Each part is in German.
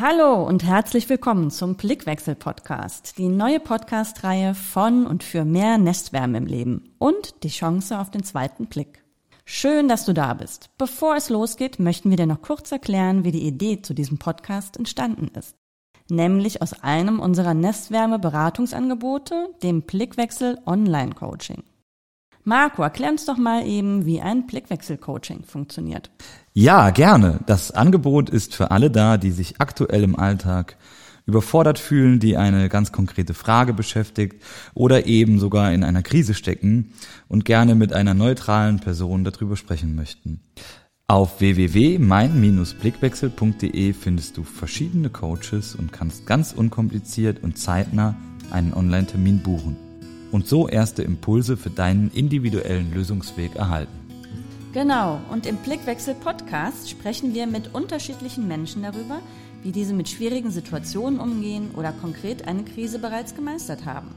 Hallo und herzlich willkommen zum Blickwechsel-Podcast, die neue Podcast-Reihe von und für mehr Nestwärme im Leben und die Chance auf den zweiten Blick. Schön, dass du da bist. Bevor es losgeht, möchten wir dir noch kurz erklären, wie die Idee zu diesem Podcast entstanden ist. Nämlich aus einem unserer Nestwärme-Beratungsangebote, dem Blickwechsel Online-Coaching. Marco, erklär uns doch mal eben, wie ein Blickwechsel-Coaching funktioniert. Ja, gerne. Das Angebot ist für alle da, die sich aktuell im Alltag überfordert fühlen, die eine ganz konkrete Frage beschäftigt oder eben sogar in einer Krise stecken und gerne mit einer neutralen Person darüber sprechen möchten. Auf www.mein-blickwechsel.de findest du verschiedene Coaches und kannst ganz unkompliziert und zeitnah einen Online-Termin buchen und so erste Impulse für deinen individuellen Lösungsweg erhalten. Genau, und im Blickwechsel Podcast sprechen wir mit unterschiedlichen Menschen darüber, wie diese mit schwierigen Situationen umgehen oder konkret eine Krise bereits gemeistert haben.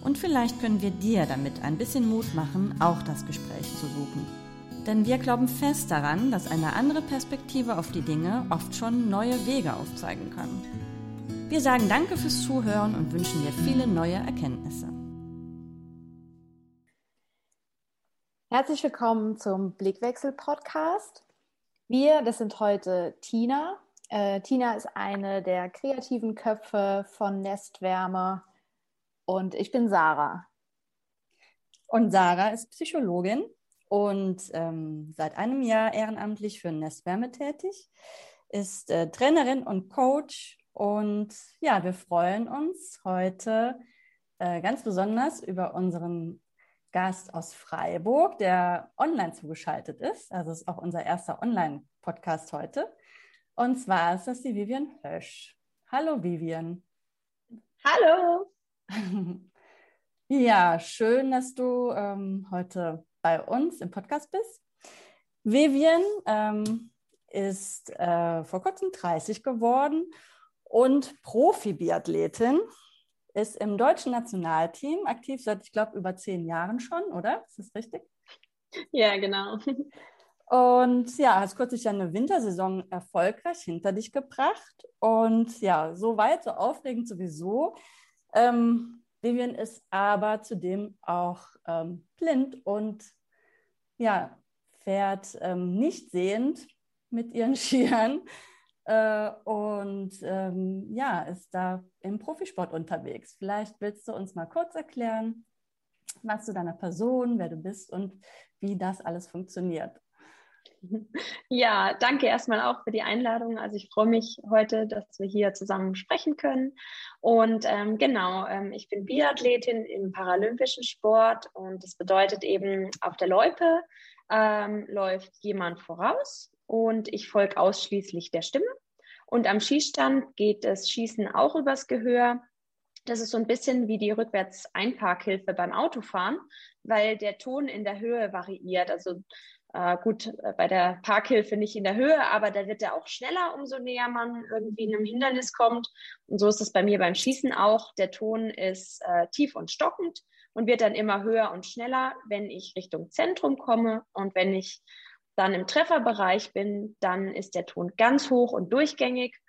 Und vielleicht können wir dir damit ein bisschen Mut machen, auch das Gespräch zu suchen. Denn wir glauben fest daran, dass eine andere Perspektive auf die Dinge oft schon neue Wege aufzeigen kann. Wir sagen danke fürs Zuhören und wünschen dir viele neue Erkenntnisse. Herzlich willkommen zum Blickwechsel-Podcast. Wir, das sind heute Tina. Äh, Tina ist eine der kreativen Köpfe von Nestwärme und ich bin Sarah. Und Sarah ist Psychologin und ähm, seit einem Jahr ehrenamtlich für Nestwärme tätig, ist äh, Trainerin und Coach und ja, wir freuen uns heute äh, ganz besonders über unseren Gast aus Freiburg, der online zugeschaltet ist. Also ist auch unser erster Online-Podcast heute. Und zwar ist das die Vivian Hösch. Hallo Vivian. Hallo. ja, schön, dass du ähm, heute bei uns im Podcast bist. Vivian ähm, ist äh, vor kurzem 30 geworden und Profi-Biathletin ist im deutschen Nationalteam aktiv seit, ich glaube, über zehn Jahren schon, oder? Ist das richtig? Ja, genau. Und ja, hast kürzlich eine Wintersaison erfolgreich hinter dich gebracht. Und ja, so weit, so aufregend sowieso. Ähm, Vivian ist aber zudem auch ähm, blind und ja, fährt ähm, nicht sehend mit ihren Skiern äh, und ähm, ja, ist da im Profisport unterwegs. Vielleicht willst du uns mal kurz erklären, was zu deiner Person, wer du bist und wie das alles funktioniert. Ja, danke erstmal auch für die Einladung. Also ich freue mich heute, dass wir hier zusammen sprechen können. Und ähm, genau, ähm, ich bin Biathletin im paralympischen Sport und das bedeutet eben, auf der Loipe ähm, läuft jemand voraus und ich folge ausschließlich der Stimme. Und am Schießstand geht das Schießen auch übers Gehör. Das ist so ein bisschen wie die Rückwärts-Einparkhilfe beim Autofahren, weil der Ton in der Höhe variiert. Also äh, gut, äh, bei der Parkhilfe nicht in der Höhe, aber da wird er auch schneller, umso näher man irgendwie einem Hindernis kommt. Und so ist es bei mir beim Schießen auch. Der Ton ist äh, tief und stockend und wird dann immer höher und schneller, wenn ich Richtung Zentrum komme und wenn ich dann im Trefferbereich bin, dann ist der Ton ganz hoch und durchgängig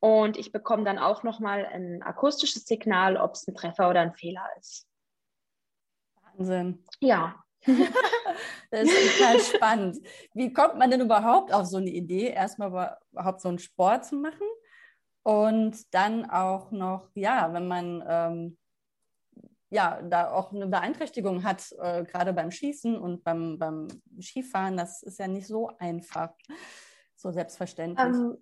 und ich bekomme dann auch nochmal ein akustisches Signal, ob es ein Treffer oder ein Fehler ist. Wahnsinn. Ja. das ist total spannend. Wie kommt man denn überhaupt auf so eine Idee, erstmal überhaupt so einen Sport zu machen und dann auch noch, ja, wenn man ähm, ja, da auch eine Beeinträchtigung hat, äh, gerade beim Schießen und beim, beim Skifahren, das ist ja nicht so einfach, so selbstverständlich. Ähm,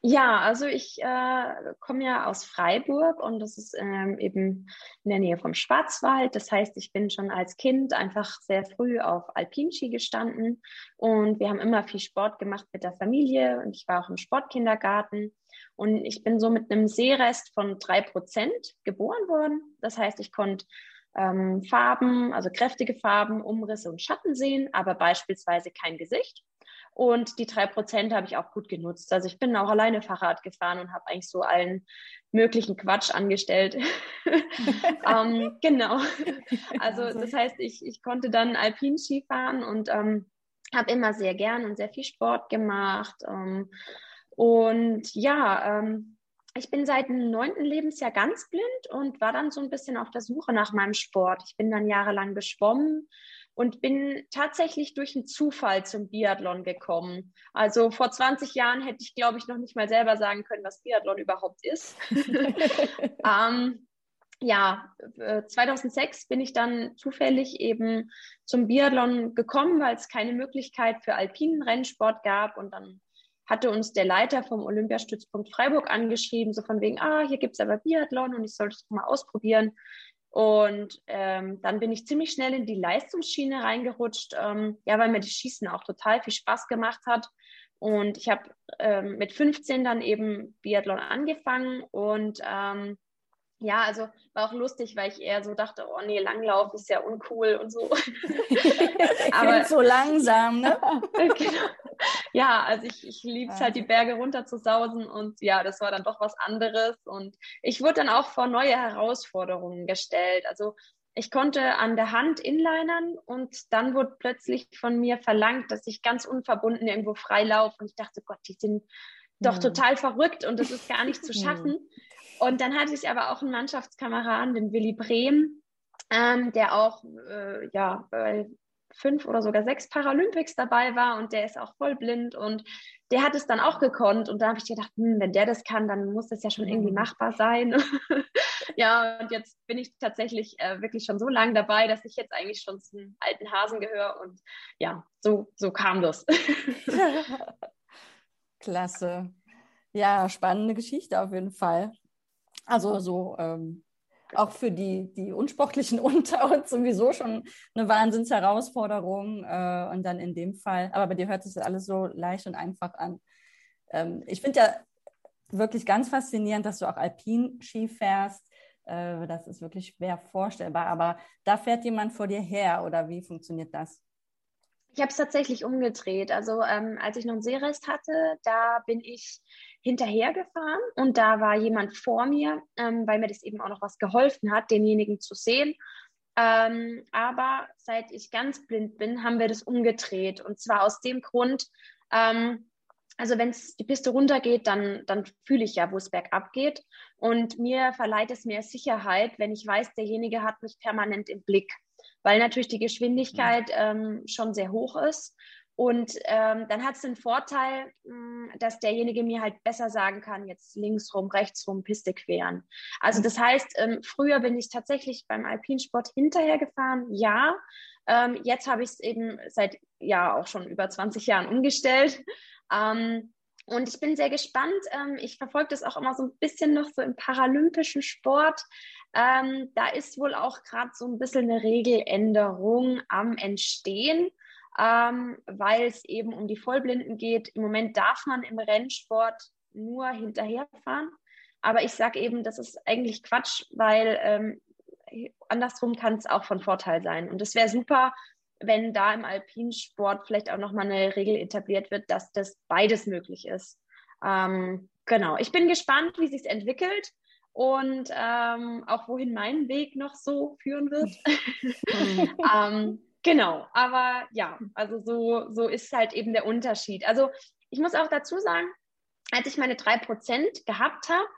ja, also ich äh, komme ja aus Freiburg und das ist ähm, eben in der Nähe vom Schwarzwald. Das heißt, ich bin schon als Kind einfach sehr früh auf Alpinski gestanden und wir haben immer viel Sport gemacht mit der Familie und ich war auch im Sportkindergarten und ich bin so mit einem Sehrest von drei Prozent geboren worden. Das heißt, ich konnte ähm, Farben, also kräftige Farben, Umrisse und Schatten sehen, aber beispielsweise kein Gesicht. Und die drei Prozent habe ich auch gut genutzt. Also ich bin auch alleine Fahrrad gefahren und habe eigentlich so allen möglichen Quatsch angestellt. ähm, genau. Also das heißt, ich, ich konnte dann Alpinski fahren und ähm, habe immer sehr gern und sehr viel Sport gemacht. Ähm, und ja, ähm, ich bin seit dem neunten Lebensjahr ganz blind und war dann so ein bisschen auf der Suche nach meinem Sport. Ich bin dann jahrelang geschwommen und bin tatsächlich durch einen Zufall zum Biathlon gekommen. Also vor 20 Jahren hätte ich, glaube ich, noch nicht mal selber sagen können, was Biathlon überhaupt ist. ähm, ja, 2006 äh, bin ich dann zufällig eben zum Biathlon gekommen, weil es keine Möglichkeit für alpinen Rennsport gab. Und dann hatte uns der Leiter vom Olympiastützpunkt Freiburg angeschrieben, so von wegen, ah, hier gibt es aber Biathlon und ich sollte es mal ausprobieren. Und ähm, dann bin ich ziemlich schnell in die Leistungsschiene reingerutscht, ähm, ja, weil mir das Schießen auch total viel Spaß gemacht hat. Und ich habe ähm, mit 15 dann eben Biathlon angefangen und ähm, ja, also war auch lustig, weil ich eher so dachte, oh nee, Langlauf ist ja uncool und so. Aber so langsam, ne? genau. Ja, also ich, ich liebe es halt, die Berge runter zu sausen und ja, das war dann doch was anderes. Und ich wurde dann auch vor neue Herausforderungen gestellt. Also ich konnte an der Hand inlinern und dann wurde plötzlich von mir verlangt, dass ich ganz unverbunden irgendwo freilaufe. Und ich dachte, Gott, die sind doch hm. total verrückt und das ist gar nicht zu hm. schaffen. Und dann hatte ich aber auch einen Mannschaftskameraden, den Willi Brehm, ähm, der auch äh, ja, bei fünf oder sogar sechs Paralympics dabei war und der ist auch voll blind und der hat es dann auch gekonnt und da habe ich gedacht, hm, wenn der das kann, dann muss das ja schon irgendwie mhm. machbar sein. ja, und jetzt bin ich tatsächlich äh, wirklich schon so lange dabei, dass ich jetzt eigentlich schon zum alten Hasen gehöre und ja, so, so kam das. Klasse. Ja, spannende Geschichte auf jeden Fall. Also so ähm, auch für die, die Unsportlichen unter uns sowieso schon eine Wahnsinnsherausforderung. Äh, und dann in dem Fall, aber bei dir hört sich das alles so leicht und einfach an. Ähm, ich finde ja wirklich ganz faszinierend, dass du auch Alpin-Ski fährst. Äh, das ist wirklich schwer vorstellbar. Aber da fährt jemand vor dir her oder wie funktioniert das? Ich habe es tatsächlich umgedreht. Also ähm, als ich noch einen Seerest hatte, da bin ich hinterhergefahren und da war jemand vor mir, ähm, weil mir das eben auch noch was geholfen hat, denjenigen zu sehen. Ähm, aber seit ich ganz blind bin, haben wir das umgedreht. Und zwar aus dem Grund, ähm, also wenn die Piste runtergeht, dann, dann fühle ich ja, wo es bergab geht. Und mir verleiht es mehr Sicherheit, wenn ich weiß, derjenige hat mich permanent im Blick, weil natürlich die Geschwindigkeit ähm, schon sehr hoch ist. Und ähm, dann hat es den Vorteil, mh, hm, dass derjenige mir halt besser sagen kann, jetzt links rum, rechts rum, Piste queren. Also das heißt, ähm, früher bin ich tatsächlich beim Alpinsport hinterher gefahren, ja. Ähm, jetzt habe ich es eben seit ja auch schon über 20 Jahren umgestellt. Ähm, und ich bin sehr gespannt. Ähm, ich verfolge das auch immer so ein bisschen noch so im paralympischen Sport. Ähm, da ist wohl auch gerade so ein bisschen eine Regeländerung am Entstehen ähm, weil es eben um die Vollblinden geht. Im Moment darf man im Rennsport nur hinterherfahren. Aber ich sage eben, das ist eigentlich Quatsch, weil andersrum kann es auch von Vorteil sein. Und es wäre super, wenn da im Alpinsport vielleicht auch nochmal eine Regel etabliert wird, dass das beides möglich ist. Ähm, genau, ich bin gespannt, wie sich entwickelt und ähm, auch wohin mein Weg noch so führen wird. ähm, Genau, aber ja, also so, so ist halt eben der Unterschied. Also ich muss auch dazu sagen, als ich meine drei Prozent gehabt habe,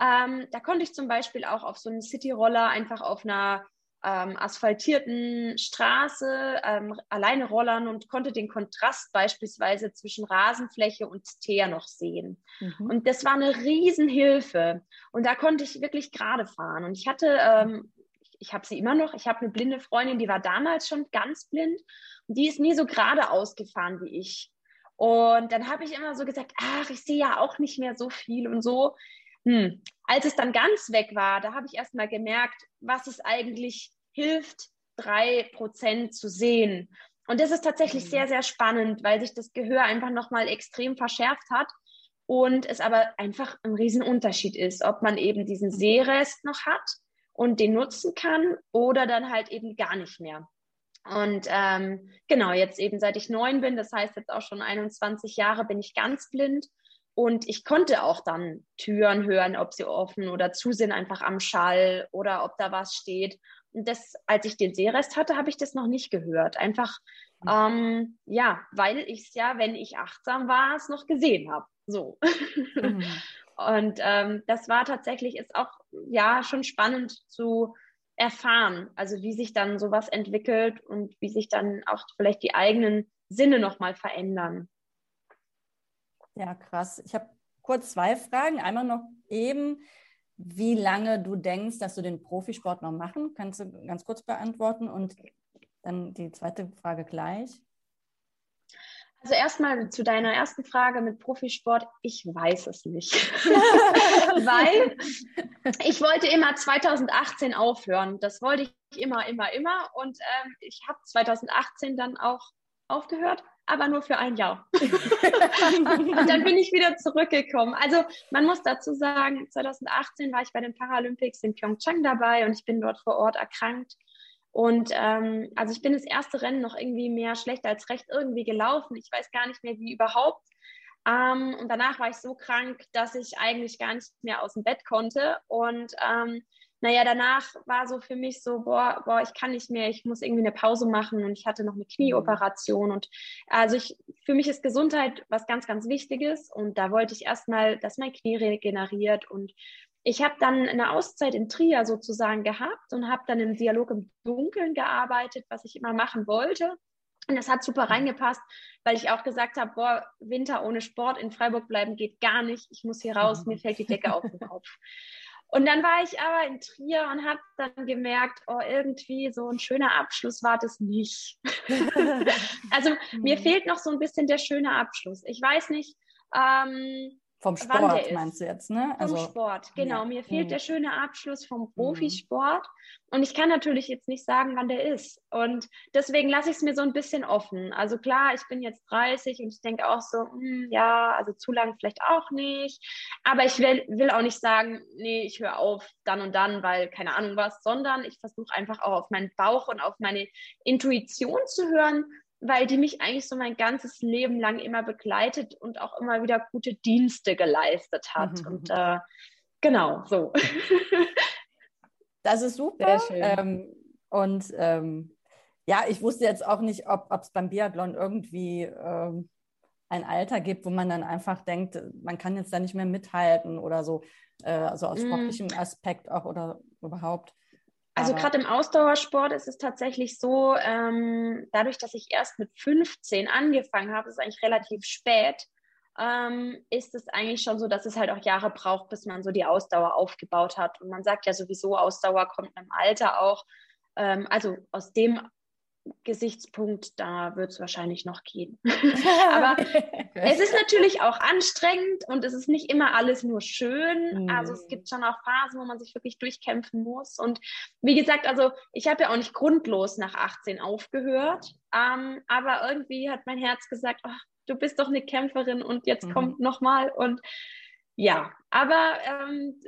ähm, da konnte ich zum Beispiel auch auf so einem City-Roller einfach auf einer ähm, asphaltierten Straße ähm, alleine rollern und konnte den Kontrast beispielsweise zwischen Rasenfläche und Teer noch sehen. Mhm. Und das war eine Riesenhilfe. Und da konnte ich wirklich gerade fahren. Und ich hatte ähm, ich habe sie immer noch. Ich habe eine blinde Freundin, die war damals schon ganz blind und die ist nie so geradeaus gefahren wie ich. Und dann habe ich immer so gesagt, ach, ich sehe ja auch nicht mehr so viel und so. Hm. Als es dann ganz weg war, da habe ich erst mal gemerkt, was es eigentlich hilft, drei Prozent zu sehen. Und das ist tatsächlich mhm. sehr, sehr spannend, weil sich das Gehör einfach nochmal extrem verschärft hat und es aber einfach ein Riesenunterschied ist, ob man eben diesen Sehrest noch hat und den nutzen kann oder dann halt eben gar nicht mehr. Und ähm, genau, jetzt eben seit ich neun bin, das heißt jetzt auch schon 21 Jahre, bin ich ganz blind. Und ich konnte auch dann Türen hören, ob sie offen oder zu sind, einfach am Schall oder ob da was steht. Und das, als ich den Sehrest hatte, habe ich das noch nicht gehört. Einfach, mhm. ähm, ja, weil ich es ja, wenn ich achtsam war, es noch gesehen habe. So. Mhm. Und ähm, das war tatsächlich, ist auch ja schon spannend zu erfahren, also wie sich dann sowas entwickelt und wie sich dann auch vielleicht die eigenen Sinne nochmal verändern. Ja, krass. Ich habe kurz zwei Fragen. Einmal noch eben, wie lange du denkst, dass du den Profisport noch machen? Kannst du ganz kurz beantworten und dann die zweite Frage gleich. Also erstmal zu deiner ersten Frage mit Profisport. Ich weiß es nicht, weil ich wollte immer 2018 aufhören. Das wollte ich immer, immer, immer. Und ähm, ich habe 2018 dann auch aufgehört, aber nur für ein Jahr. und dann bin ich wieder zurückgekommen. Also man muss dazu sagen, 2018 war ich bei den Paralympics in Pyeongchang dabei und ich bin dort vor Ort erkrankt und ähm, also ich bin das erste Rennen noch irgendwie mehr schlecht als recht irgendwie gelaufen. Ich weiß gar nicht mehr, wie überhaupt. Ähm, und danach war ich so krank, dass ich eigentlich gar nicht mehr aus dem Bett konnte. Und ähm, naja, danach war so für mich so, boah, boah, ich kann nicht mehr, ich muss irgendwie eine Pause machen und ich hatte noch eine Knieoperation und also ich, für mich ist Gesundheit was ganz, ganz Wichtiges und da wollte ich erstmal, dass mein Knie regeneriert und ich habe dann eine Auszeit in Trier sozusagen gehabt und habe dann im Dialog im Dunkeln gearbeitet, was ich immer machen wollte. Und das hat super reingepasst, weil ich auch gesagt habe, boah, Winter ohne Sport in Freiburg bleiben geht gar nicht. Ich muss hier raus, mir fällt die Decke auf den Kopf. Und dann war ich aber in Trier und habe dann gemerkt, oh, irgendwie so ein schöner Abschluss war das nicht. also mir mhm. fehlt noch so ein bisschen der schöne Abschluss. Ich weiß nicht, ähm, vom Sport meinst du jetzt, ne? Also, vom Sport, genau. Ja. Mir fehlt der schöne Abschluss vom mhm. Profisport. Und ich kann natürlich jetzt nicht sagen, wann der ist. Und deswegen lasse ich es mir so ein bisschen offen. Also klar, ich bin jetzt 30 und ich denke auch so, hm, ja, also zu lang vielleicht auch nicht. Aber ich will, will auch nicht sagen, nee, ich höre auf dann und dann, weil keine Ahnung was, sondern ich versuche einfach auch auf meinen Bauch und auf meine Intuition zu hören weil die mich eigentlich so mein ganzes Leben lang immer begleitet und auch immer wieder gute Dienste geleistet hat. Mhm. Und äh, genau, so. Das ist super. Ähm, und ähm, ja, ich wusste jetzt auch nicht, ob es beim Biathlon irgendwie ähm, ein Alter gibt, wo man dann einfach denkt, man kann jetzt da nicht mehr mithalten oder so, äh, also aus mhm. sportlichem Aspekt auch oder überhaupt. Also gerade im Ausdauersport ist es tatsächlich so, ähm, dadurch, dass ich erst mit 15 angefangen habe, ist eigentlich relativ spät, ähm, ist es eigentlich schon so, dass es halt auch Jahre braucht, bis man so die Ausdauer aufgebaut hat. Und man sagt ja sowieso, Ausdauer kommt im Alter auch. Ähm, also aus dem Gesichtspunkt, da wird es wahrscheinlich noch gehen. Aber es ist natürlich auch anstrengend und es ist nicht immer alles nur schön. Mhm. Also es gibt schon auch Phasen, wo man sich wirklich durchkämpfen muss. Und wie gesagt, also ich habe ja auch nicht grundlos nach 18 aufgehört. Ähm, aber irgendwie hat mein Herz gesagt, ach, du bist doch eine Kämpferin und jetzt mhm. kommt nochmal und ja, aber ähm,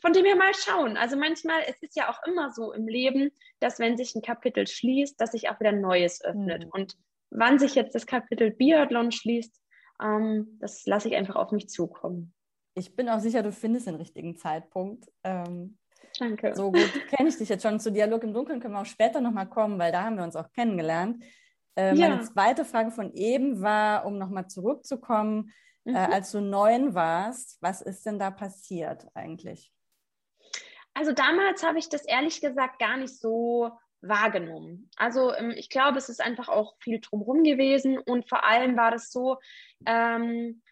von dem her mal schauen. Also manchmal, es ist ja auch immer so im Leben, dass wenn sich ein Kapitel schließt, dass sich auch wieder ein neues öffnet. Mhm. Und wann sich jetzt das Kapitel Biathlon schließt, ähm, das lasse ich einfach auf mich zukommen. Ich bin auch sicher, du findest den richtigen Zeitpunkt. Ähm, Danke. So gut kenne ich dich jetzt schon. Zu Dialog im Dunkeln können wir auch später nochmal kommen, weil da haben wir uns auch kennengelernt. Äh, ja. Meine zweite Frage von eben war, um nochmal zurückzukommen, mhm. Äh, als du neun warst, was ist denn da passiert eigentlich? Also damals habe ich das ehrlich gesagt gar nicht so wahrgenommen. Also ähm, ich glaube, es ist einfach auch viel drumherum gewesen und vor allem war das so, ähm,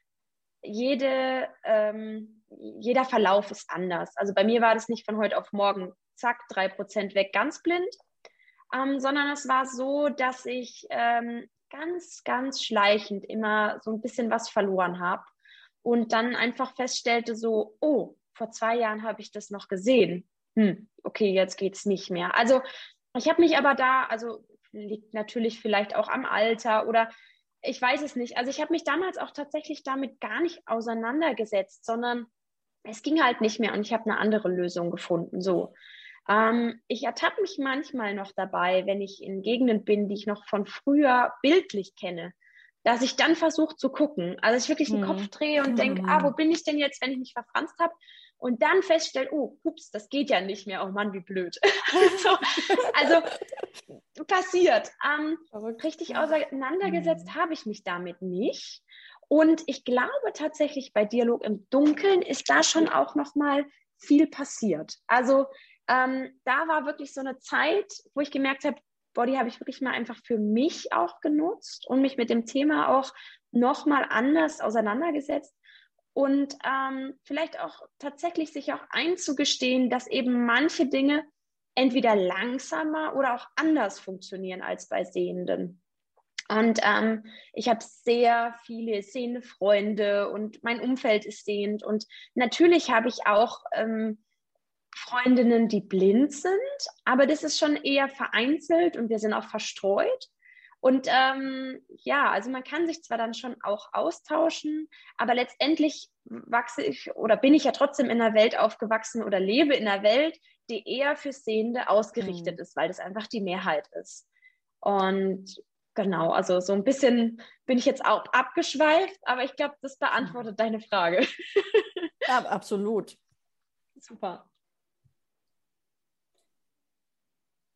jede, ähm, jeder Verlauf ist anders. Also bei mir war das nicht von heute auf morgen, zack, drei Prozent weg, ganz blind, ähm, sondern es war so, dass ich ähm, ganz, ganz schleichend immer so ein bisschen was verloren habe und dann einfach feststellte so, oh, vor zwei Jahren habe ich das noch gesehen. Hm, okay, jetzt geht es nicht mehr. Also ich habe mich aber da, also liegt natürlich vielleicht auch am Alter oder ich weiß es nicht. Also ich habe mich damals auch tatsächlich damit gar nicht auseinandergesetzt, sondern es ging halt nicht mehr und ich habe eine andere Lösung gefunden. So. Ähm, ich ertappe mich manchmal noch dabei, wenn ich in Gegenden bin, die ich noch von früher bildlich kenne, dass ich dann versuche zu gucken. Also ich wirklich den Kopf mhm. drehe und denke, ah, wo bin ich denn jetzt, wenn ich mich verfranst habe? Und dann feststelle, oh, ups, das geht ja nicht mehr. Oh Mann, wie blöd. so, also passiert. Ähm, richtig auseinandergesetzt mhm. habe ich mich damit nicht. Und ich glaube tatsächlich bei Dialog im Dunkeln ist da schon auch noch mal viel passiert. Also ähm, da war wirklich so eine Zeit, wo ich gemerkt habe, Body habe ich wirklich mal einfach für mich auch genutzt und mich mit dem Thema auch noch mal anders auseinandergesetzt und ähm, vielleicht auch tatsächlich sich auch einzugestehen, dass eben manche Dinge entweder langsamer oder auch anders funktionieren als bei Sehenden. Und ähm, ich habe sehr viele sehende Freunde und mein Umfeld ist sehend. Und natürlich habe ich auch ähm, Freundinnen, die blind sind, aber das ist schon eher vereinzelt und wir sind auch verstreut. Und ähm, ja, also man kann sich zwar dann schon auch austauschen, aber letztendlich wachse ich oder bin ich ja trotzdem in einer Welt aufgewachsen oder lebe in einer Welt, die eher für Sehende ausgerichtet mhm. ist, weil das einfach die Mehrheit ist. Und genau, also so ein bisschen bin ich jetzt auch abgeschweift, aber ich glaube, das beantwortet deine Frage. Ja, absolut. Super.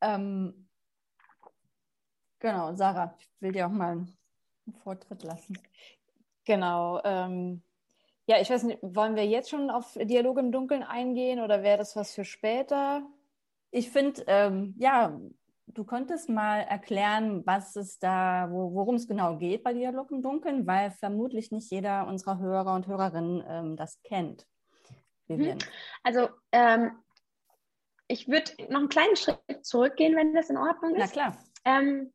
Ähm, genau, Sarah, ich will dir auch mal einen Vortritt lassen. Genau. Ähm, ja, ich weiß nicht, wollen wir jetzt schon auf Dialog im Dunkeln eingehen oder wäre das was für später? Ich finde, ähm, ja, du könntest mal erklären, was es da, wo, worum es genau geht bei Dialog im Dunkeln, weil vermutlich nicht jeder unserer Hörer und Hörerinnen ähm, das kennt. Vivian. Also ähm, ich würde noch einen kleinen Schritt zurückgehen, wenn das in Ordnung ist. Na klar. Ähm,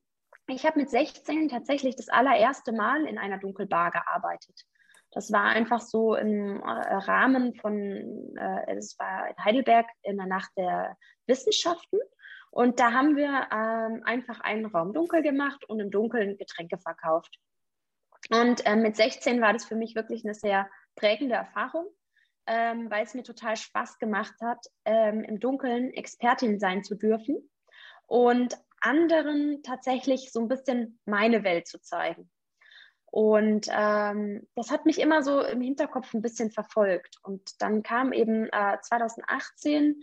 ich habe mit 16 tatsächlich das allererste Mal in einer Dunkelbar gearbeitet. Das war einfach so im äh, Rahmen von, äh, es war in Heidelberg in der Nacht der Wissenschaften. Und da haben wir ähm, einfach einen Raum dunkel gemacht und im Dunkeln Getränke verkauft. Und äh, mit 16 war das für mich wirklich eine sehr prägende Erfahrung ähm, weil es mir total Spaß gemacht hat, ähm, im Dunkeln Expertin sein zu dürfen und anderen tatsächlich so ein bisschen meine Welt zu zeigen. Und ähm, das hat mich immer so im Hinterkopf ein bisschen verfolgt. Und dann kam eben äh, 2018,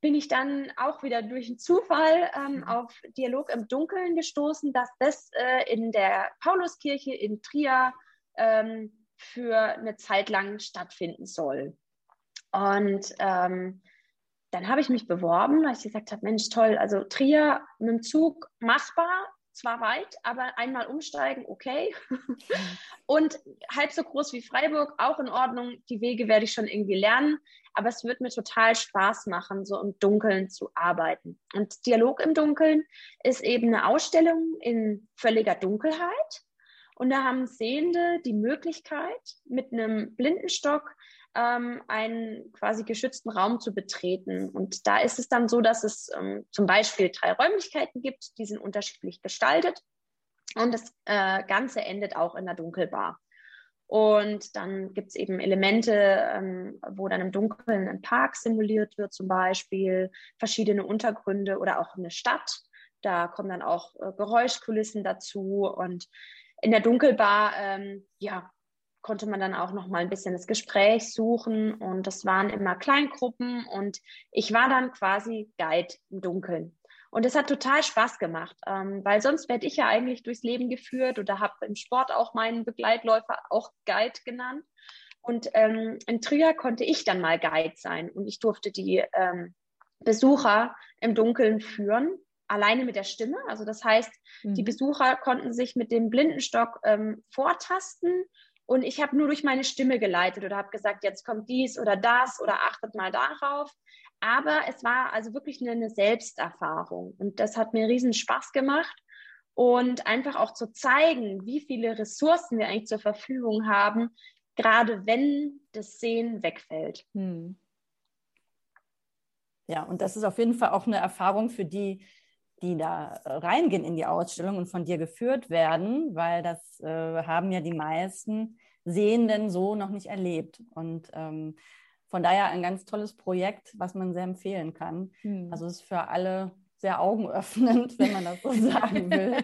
bin ich dann auch wieder durch einen Zufall ähm, mhm. auf Dialog im Dunkeln gestoßen, dass das äh, in der Pauluskirche in Trier ähm, für eine Zeit lang stattfinden soll. Und ähm, dann habe ich mich beworben, weil ich gesagt habe, Mensch, toll, also Trier mit dem Zug machbar, zwar weit, aber einmal umsteigen, okay. Und halb so groß wie Freiburg, auch in Ordnung. Die Wege werde ich schon irgendwie lernen, aber es wird mir total Spaß machen, so im Dunkeln zu arbeiten. Und Dialog im Dunkeln ist eben eine Ausstellung in völliger Dunkelheit. Und da haben Sehende die Möglichkeit, mit einem Blindenstock ähm, einen quasi geschützten Raum zu betreten. Und da ist es dann so, dass es ähm, zum Beispiel drei Räumlichkeiten gibt, die sind unterschiedlich gestaltet. Und das äh, Ganze endet auch in der Dunkelbar. Und dann gibt es eben Elemente, ähm, wo dann im Dunkeln ein Park simuliert wird, zum Beispiel verschiedene Untergründe oder auch eine Stadt. Da kommen dann auch äh, Geräuschkulissen dazu. Und in der Dunkelbar, ähm, ja, konnte man dann auch noch mal ein bisschen das Gespräch suchen und das waren immer Kleingruppen und ich war dann quasi Guide im Dunkeln. Und es hat total Spaß gemacht, ähm, weil sonst werde ich ja eigentlich durchs Leben geführt oder habe im Sport auch meinen Begleitläufer auch Guide genannt. Und ähm, in Trier konnte ich dann mal Guide sein und ich durfte die ähm, Besucher im Dunkeln führen alleine mit der Stimme. Also das heißt, mhm. die Besucher konnten sich mit dem Blindenstock ähm, vortasten und ich habe nur durch meine Stimme geleitet oder habe gesagt, jetzt kommt dies oder das oder achtet mal darauf. Aber es war also wirklich eine, eine Selbsterfahrung und das hat mir riesen Spaß gemacht und einfach auch zu zeigen, wie viele Ressourcen wir eigentlich zur Verfügung haben, gerade wenn das Sehen wegfällt. Hm. Ja, und das ist auf jeden Fall auch eine Erfahrung für die, die da äh, reingehen in die Ausstellung und von dir geführt werden, weil das äh, haben ja die meisten Sehenden so noch nicht erlebt. Und ähm, von daher ein ganz tolles Projekt, was man sehr empfehlen kann. Hm. Also es ist für alle sehr augenöffnend, wenn man das so sagen will,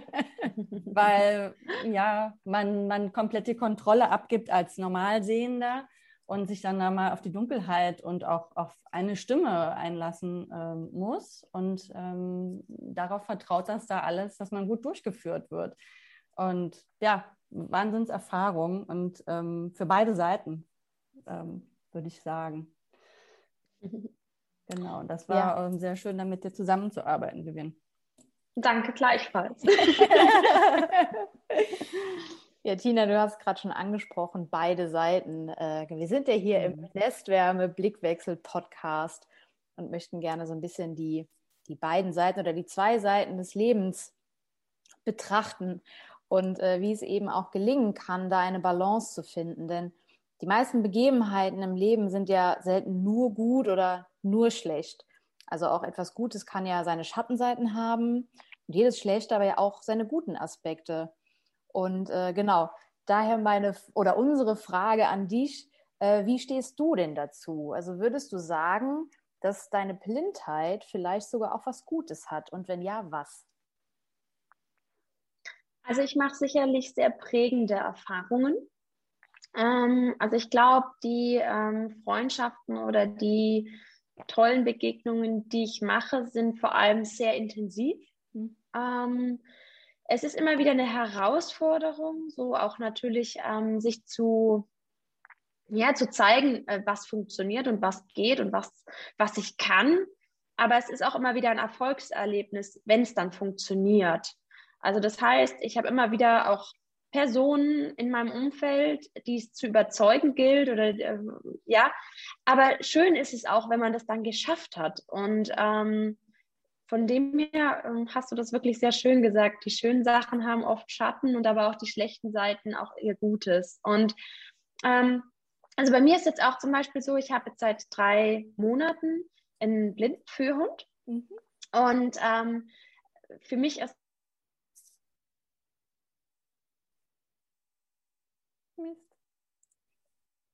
weil ja man, man komplett die Kontrolle abgibt als Normalsehender und sich dann da mal auf die Dunkelheit und auch auf eine Stimme einlassen ähm, muss und ähm, darauf vertraut, dass da alles, dass man gut durchgeführt wird. Und ja, Wahnsinnserfahrung und ähm, für beide Seiten, ähm, würde ich sagen. Genau, das war ja. Ähm, sehr schön, damit dir zusammenzuarbeiten, Vivian. Danke, gleichfalls. ja, Tina, du hast gerade schon angesprochen, beide Seiten. Äh, wir sind ja hier im mhm. Nestwärme Blickwechsel Podcast und möchten gerne so ein bisschen die, die beiden Seiten oder die zwei Seiten des Lebens betrachten und äh, wie es eben auch gelingen kann, da eine Balance zu finden. Denn die meisten Begebenheiten im Leben sind ja selten nur gut oder nur schlecht. Also auch etwas Gutes kann ja seine Schattenseiten haben und jedes Schlechte aber ja auch seine guten Aspekte. Und äh, genau, daher meine oder unsere Frage an dich, äh, wie stehst du denn dazu? Also würdest du sagen, dass deine Blindheit vielleicht sogar auch was Gutes hat? Und wenn ja, was? Also ich mache sicherlich sehr prägende Erfahrungen. Ähm, also ich glaube, die ähm, Freundschaften oder die tollen Begegnungen, die ich mache, sind vor allem sehr intensiv. Mhm. Ähm, es ist immer wieder eine Herausforderung, so auch natürlich ähm, sich zu ja, zu zeigen, äh, was funktioniert und was geht und was, was ich kann. Aber es ist auch immer wieder ein Erfolgserlebnis, wenn es dann funktioniert. Also das heißt, ich habe immer wieder auch Personen in meinem Umfeld, die es zu überzeugen gilt oder äh, ja. Aber schön ist es auch, wenn man das dann geschafft hat. Und ähm, von dem her ähm, hast du das wirklich sehr schön gesagt. Die schönen Sachen haben oft Schatten und aber auch die schlechten Seiten auch ihr Gutes. Und ähm, also bei mir ist jetzt auch zum Beispiel so, ich habe jetzt seit drei Monaten einen Blindenführhund. Mhm. Und ähm, für mich ist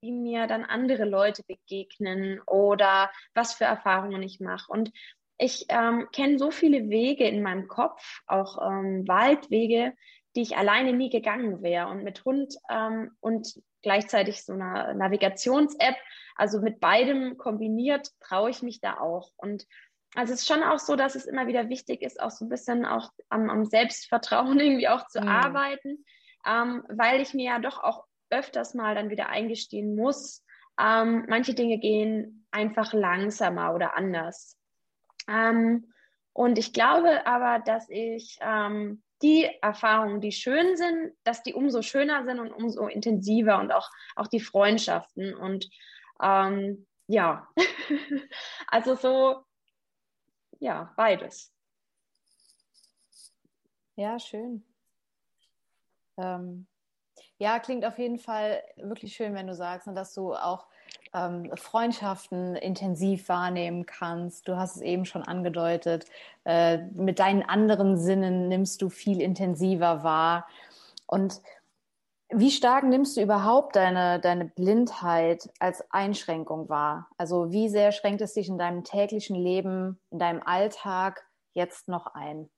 wie mir dann andere Leute begegnen oder was für Erfahrungen ich mache. Und ich ähm, kenne so viele Wege in meinem Kopf, auch ähm, Waldwege, die ich alleine nie gegangen wäre. Und mit Hund ähm, und gleichzeitig so einer Navigations-App, also mit beidem kombiniert, traue ich mich da auch. Und also es ist schon auch so, dass es immer wieder wichtig ist, auch so ein bisschen auch am, am Selbstvertrauen irgendwie auch zu mhm. arbeiten, ähm, weil ich mir ja doch auch öfters mal dann wieder eingestehen muss, ähm, manche Dinge gehen einfach langsamer oder anders. Ähm, und ich glaube aber, dass ich ähm, die Erfahrungen, die schön sind, dass die umso schöner sind und umso intensiver und auch, auch die Freundschaften. Und ähm, ja, also so, ja, beides. Ja, schön. Ähm, ja, klingt auf jeden Fall wirklich schön, wenn du sagst, und dass du auch ähm, Freundschaften intensiv wahrnehmen kannst. Du hast es eben schon angedeutet. Äh, mit deinen anderen Sinnen nimmst du viel intensiver wahr. Und wie stark nimmst du überhaupt deine, deine Blindheit als Einschränkung wahr? Also wie sehr schränkt es dich in deinem täglichen Leben, in deinem Alltag jetzt noch ein?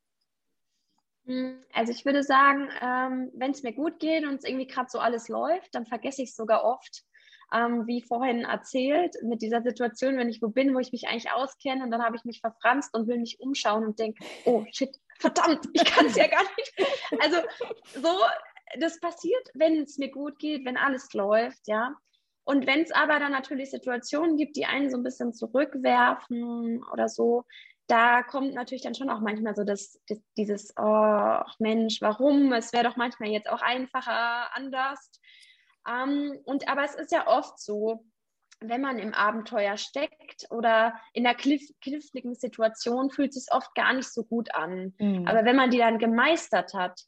Hm, also ich würde sagen, ähm, wenn es mir gut geht und es irgendwie gerade so alles läuft, dann vergesse ich es sogar oft ähm, wie vorhin erzählt, mit dieser Situation, wenn ich wo bin, wo ich mich eigentlich auskenne und dann habe ich mich verfranst und will mich umschauen und denke, oh shit, verdammt, ich kann es ja gar nicht. Also so, das passiert, wenn es mir gut geht, wenn alles läuft, ja. Und wenn es aber dann natürlich Situationen gibt, die einen so ein bisschen zurückwerfen oder so, da kommt natürlich dann schon auch manchmal so das, das dieses, oh Mensch, warum? Es wäre doch manchmal jetzt auch einfacher anders. Ähm, und aber es ist ja oft so, wenn man im Abenteuer steckt oder in einer kniffligen Situation, fühlt es sich oft gar nicht so gut an. Mhm. Aber wenn man die dann gemeistert hat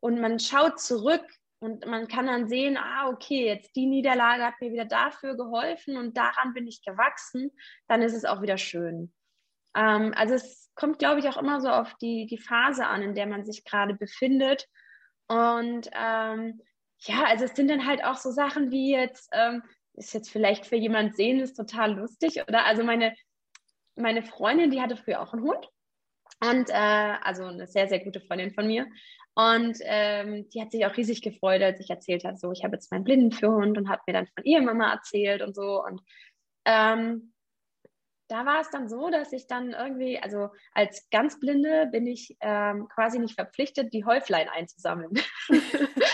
und man schaut zurück und man kann dann sehen, ah, okay, jetzt die Niederlage hat mir wieder dafür geholfen und daran bin ich gewachsen, dann ist es auch wieder schön. Ähm, also es kommt, glaube ich, auch immer so auf die, die Phase an, in der man sich gerade befindet. Und ähm, ja, also es sind dann halt auch so Sachen wie jetzt, ähm, ist jetzt vielleicht für jemand sehen, ist total lustig. Oder also meine, meine Freundin, die hatte früher auch einen Hund. Und äh, also eine sehr, sehr gute Freundin von mir. Und ähm, die hat sich auch riesig gefreut, als ich erzählt habe, so, ich habe jetzt meinen Blinden für Hund und hat mir dann von ihrer Mama erzählt und so. Und ähm, da war es dann so, dass ich dann irgendwie, also als ganz Blinde bin ich ähm, quasi nicht verpflichtet, die Häuflein einzusammeln.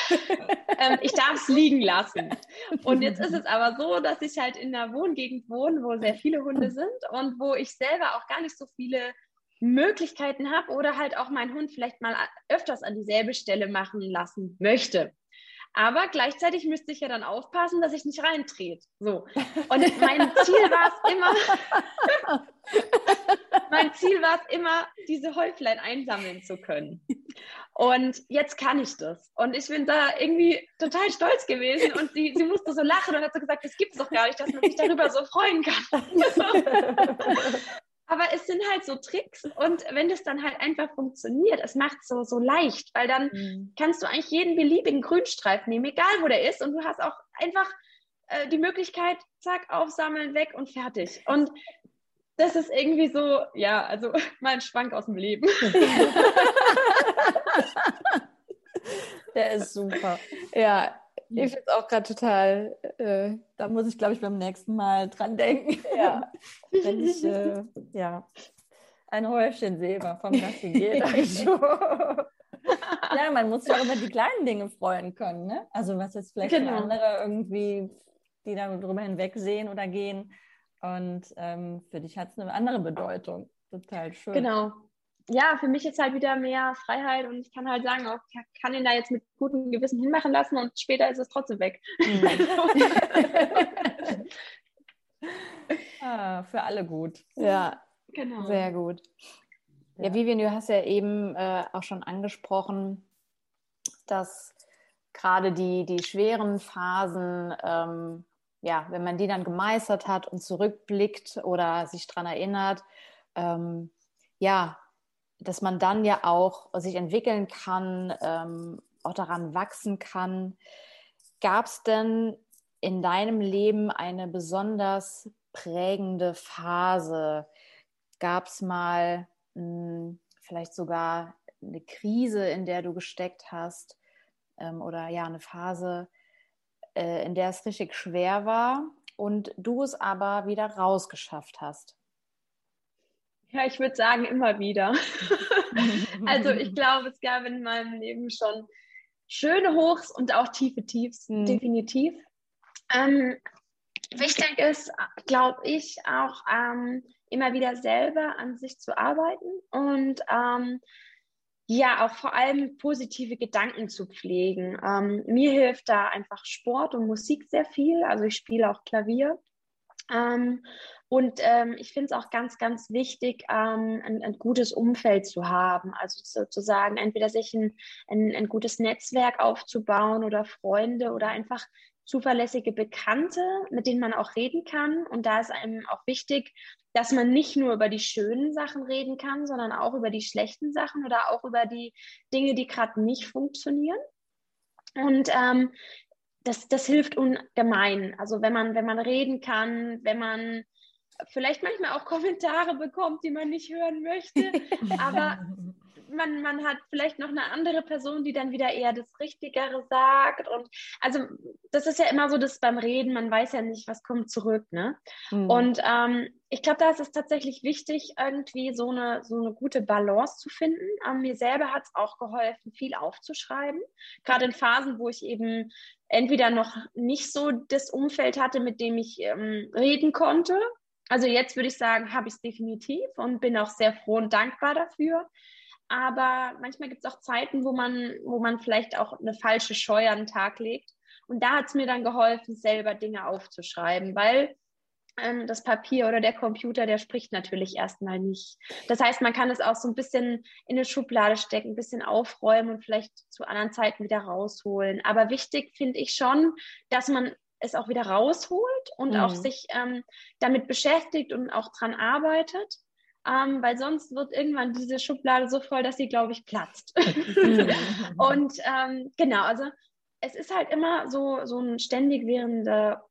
ähm, ich darf es liegen lassen. Und jetzt ist es aber so, dass ich halt in einer Wohngegend wohne, wo sehr viele Hunde sind und wo ich selber auch gar nicht so viele Möglichkeiten habe oder halt auch meinen Hund vielleicht mal öfters an dieselbe Stelle machen lassen möchte. Aber gleichzeitig müsste ich ja dann aufpassen, dass ich nicht reintrete. So. Und mein Ziel war es immer, mein Ziel war es immer, diese Häuflein einsammeln zu können. Und jetzt kann ich das. Und ich bin da irgendwie total stolz gewesen. Und sie, sie musste so lachen und hat so gesagt, das gibt es doch gar nicht, dass man sich darüber so freuen kann. Aber es sind halt so Tricks und wenn das dann halt einfach funktioniert, es macht so so leicht, weil dann mhm. kannst du eigentlich jeden beliebigen Grünstreifen nehmen, egal wo der ist und du hast auch einfach äh, die Möglichkeit, zack, aufsammeln, weg und fertig. Und das ist irgendwie so, ja, also mein Schwank aus dem Leben. der ist super. Ja, ich finde es auch gerade total. Äh, da muss ich, glaube ich, beim nächsten Mal dran denken. Ja. Wenn ich äh, ja, ein Häufchen sehe vom Gassi geht. ja, man muss sich auch über die kleinen Dinge freuen können. Ne? Also, was jetzt vielleicht genau. andere irgendwie, die darüber hinwegsehen oder gehen. Und ähm, für dich hat es eine andere Bedeutung. Total schön. Genau ja, für mich ist halt wieder mehr Freiheit und ich kann halt sagen, auch, ich kann ihn da jetzt mit gutem Gewissen hinmachen lassen und später ist es trotzdem weg. Mhm. ah, für alle gut. Ja, genau. Sehr gut. Ja, ja Vivian, du hast ja eben äh, auch schon angesprochen, dass gerade die, die schweren Phasen, ähm, ja, wenn man die dann gemeistert hat und zurückblickt oder sich daran erinnert, ähm, ja, dass man dann ja auch sich entwickeln kann, ähm, auch daran wachsen kann. Gab es denn in deinem Leben eine besonders prägende Phase? Gab es mal mh, hm, vielleicht sogar eine Krise, in der du gesteckt hast? Ähm, oder ja, eine Phase, äh, in der es richtig schwer war und du es aber wieder rausgeschafft hast? Ja, ich würde sagen, immer wieder. also ich glaube, es gab in meinem Leben schon schöne Hochs und auch tiefe Tiefs, mhm. definitiv. Ähm, wichtig ist, glaube ich, auch ähm, immer wieder selber an sich zu arbeiten und ähm, ja, auch vor allem positive Gedanken zu pflegen. Ähm, mir hilft da einfach Sport und Musik sehr viel. Also ich spiele auch Klavier. Ähm, und ähm, ich finde es auch ganz, ganz wichtig, ähm, ein, ein, gutes Umfeld zu haben. Also sozusagen entweder sich ein, ein, ein, gutes Netzwerk aufzubauen oder Freunde oder einfach zuverlässige Bekannte, mit denen man auch reden kann. Und da ist einem auch wichtig, dass man nicht nur über die schönen Sachen reden kann, sondern auch über die schlechten Sachen oder auch über die Dinge, die gerade nicht funktionieren. Und ähm, das, das hilft ungemein. Also wenn man, wenn man reden kann, wenn man vielleicht manchmal auch Kommentare bekommt, die man nicht hören möchte, aber man, man hat vielleicht noch eine andere Person, die dann wieder eher das Richtigere sagt. Und also das ist ja immer so, dass beim Reden, man weiß ja nicht, was kommt zurück. Ne? Mhm. Und ähm, ich glaube, da ist es tatsächlich wichtig, irgendwie so eine, so eine gute Balance zu finden. Ähm, mir selber hat es auch geholfen, viel aufzuschreiben. Gerade in Phasen, wo ich eben entweder noch nicht so das Umfeld hatte, mit dem ich ähm, reden konnte also jetzt würde ich sagen, habe ich es definitiv und bin auch sehr froh und dankbar dafür. Aber manchmal gibt es auch Zeiten, wo man, wo man vielleicht auch eine falsche Scheu an den Tag legt. Und da hat es mir dann geholfen, selber Dinge aufzuschreiben, weil ähm, das Papier oder der Computer, der spricht natürlich erstmal nicht. Das heißt, man kann es auch so ein bisschen in eine Schublade stecken, ein bisschen aufräumen und vielleicht zu anderen Zeiten wieder rausholen. Aber wichtig finde ich schon, dass man es auch wieder rausholt und mhm. auch sich ähm, damit beschäftigt und auch dran arbeitet. Ähm, weil sonst wird irgendwann diese Schublade so voll, dass sie, glaube ich, platzt. und ähm, genau, also es ist halt immer so, so ein ständig währender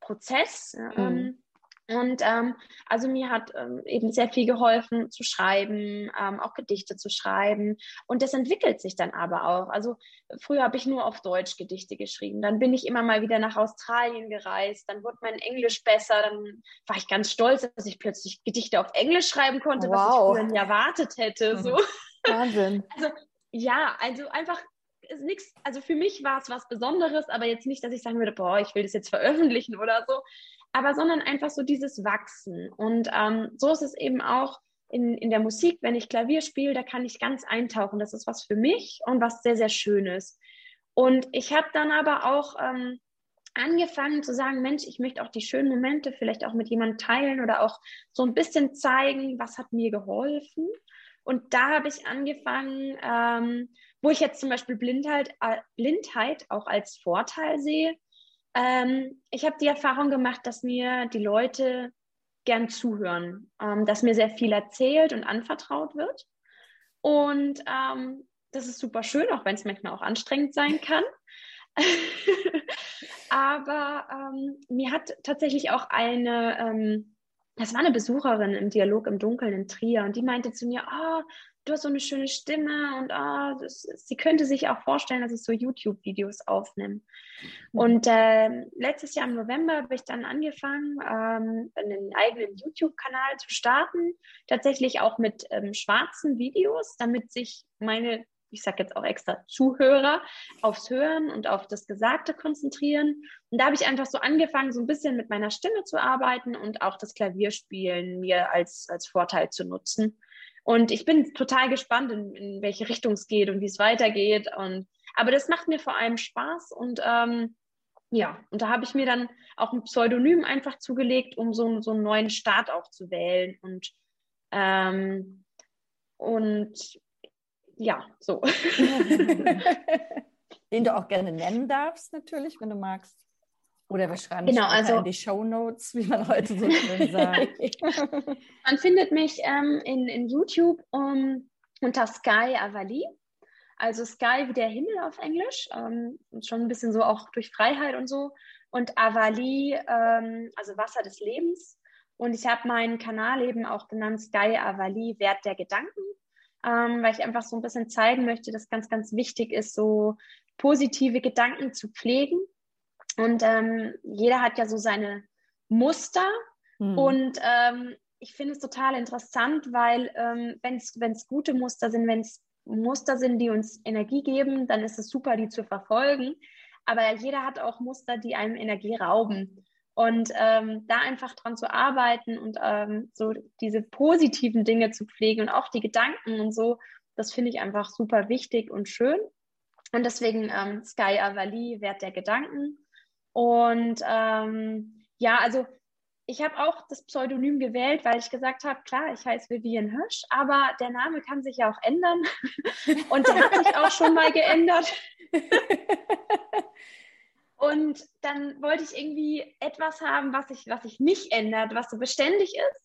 Prozess. Mhm. Und ähm, also mir hat ähm, eben sehr viel geholfen zu schreiben, ähm, auch Gedichte zu schreiben. Und das entwickelt sich dann aber auch. Also früher habe ich nur auf Deutsch Gedichte geschrieben. Dann bin ich immer mal wieder nach Australien gereist. Dann wurde mein Englisch besser. Dann war ich ganz stolz, dass ich plötzlich Gedichte auf Englisch schreiben konnte, wow. was ich früher nie erwartet hätte. So. Wahnsinn. Also ja, also einfach ist nichts, also für mich war es was Besonderes, aber jetzt nicht, dass ich sagen würde, boah, ich will das jetzt veröffentlichen oder so, aber sondern einfach so dieses Wachsen. Und ähm, so ist es eben auch in, in der Musik, wenn ich Klavier spiele, da kann ich ganz eintauchen. Das ist was für mich und was sehr, sehr Schönes. Und ich habe dann aber auch ähm, angefangen zu sagen, Mensch, ich möchte auch die schönen Momente vielleicht auch mit jemandem teilen oder auch so ein bisschen zeigen, was hat mir geholfen. Und da habe ich angefangen, ähm, wo ich jetzt zum Beispiel Blindheit, äh, Blindheit auch als Vorteil sehe. Ähm, ich habe die Erfahrung gemacht, dass mir die Leute gern zuhören, ähm, dass mir sehr viel erzählt und anvertraut wird. Und ähm, das ist super schön, auch wenn es manchmal auch anstrengend sein kann. Aber ähm, mir hat tatsächlich auch eine das war eine Besucherin im Dialog im Dunkeln in Trier und die meinte zu mir, oh, du hast so eine schöne Stimme und oh, das, sie könnte sich auch vorstellen, dass ich so YouTube-Videos aufnehme. Mhm. Und äh, letztes Jahr im November habe ich dann angefangen, ähm, einen eigenen YouTube-Kanal zu starten, tatsächlich auch mit ähm, schwarzen Videos, damit sich meine ich sage jetzt auch extra Zuhörer, aufs Hören und auf das Gesagte konzentrieren. Und da habe ich einfach so angefangen, so ein bisschen mit meiner Stimme zu arbeiten und auch das Klavierspielen mir als, als Vorteil zu nutzen. Und ich bin total gespannt, in, in welche Richtung es geht und wie es weitergeht. Und, aber das macht mir vor allem Spaß und ähm, ja, und da habe ich mir dann auch ein Pseudonym einfach zugelegt, um so, so einen neuen Start auch zu wählen. Und, ähm, und ja, so. Den du auch gerne nennen darfst, natürlich, wenn du magst. Oder wir schreiben genau, also, in die Show Notes, wie man heute so schön sagt. man findet mich ähm, in, in YouTube um, unter Sky Avali. Also Sky wie der Himmel auf Englisch. Ähm, schon ein bisschen so auch durch Freiheit und so. Und Avali, ähm, also Wasser des Lebens. Und ich habe meinen Kanal eben auch genannt Sky Avali, Wert der Gedanken ähm, weil ich einfach so ein bisschen zeigen möchte, dass ganz, ganz wichtig ist, so positive Gedanken zu pflegen. Und ähm, jeder hat ja so seine Muster. Mhm. Und ähm, ich finde es total interessant, weil ähm, wenn es gute Muster sind, wenn es Muster sind, die uns Energie geben, dann ist es super, die zu verfolgen. Aber jeder hat auch Muster, die einem Energie rauben. Und ähm, da einfach dran zu arbeiten und ähm, so diese positiven Dinge zu pflegen und auch die Gedanken und so, das finde ich einfach super wichtig und schön. Und deswegen ähm, Sky Avali, Wert der Gedanken. Und ähm, ja, also ich habe auch das Pseudonym gewählt, weil ich gesagt habe, klar, ich heiße Vivian Hirsch, aber der Name kann sich ja auch ändern. Und der hat sich auch schon mal geändert. Und dann wollte ich irgendwie etwas haben, was sich was sich nicht ändert, was so beständig ist.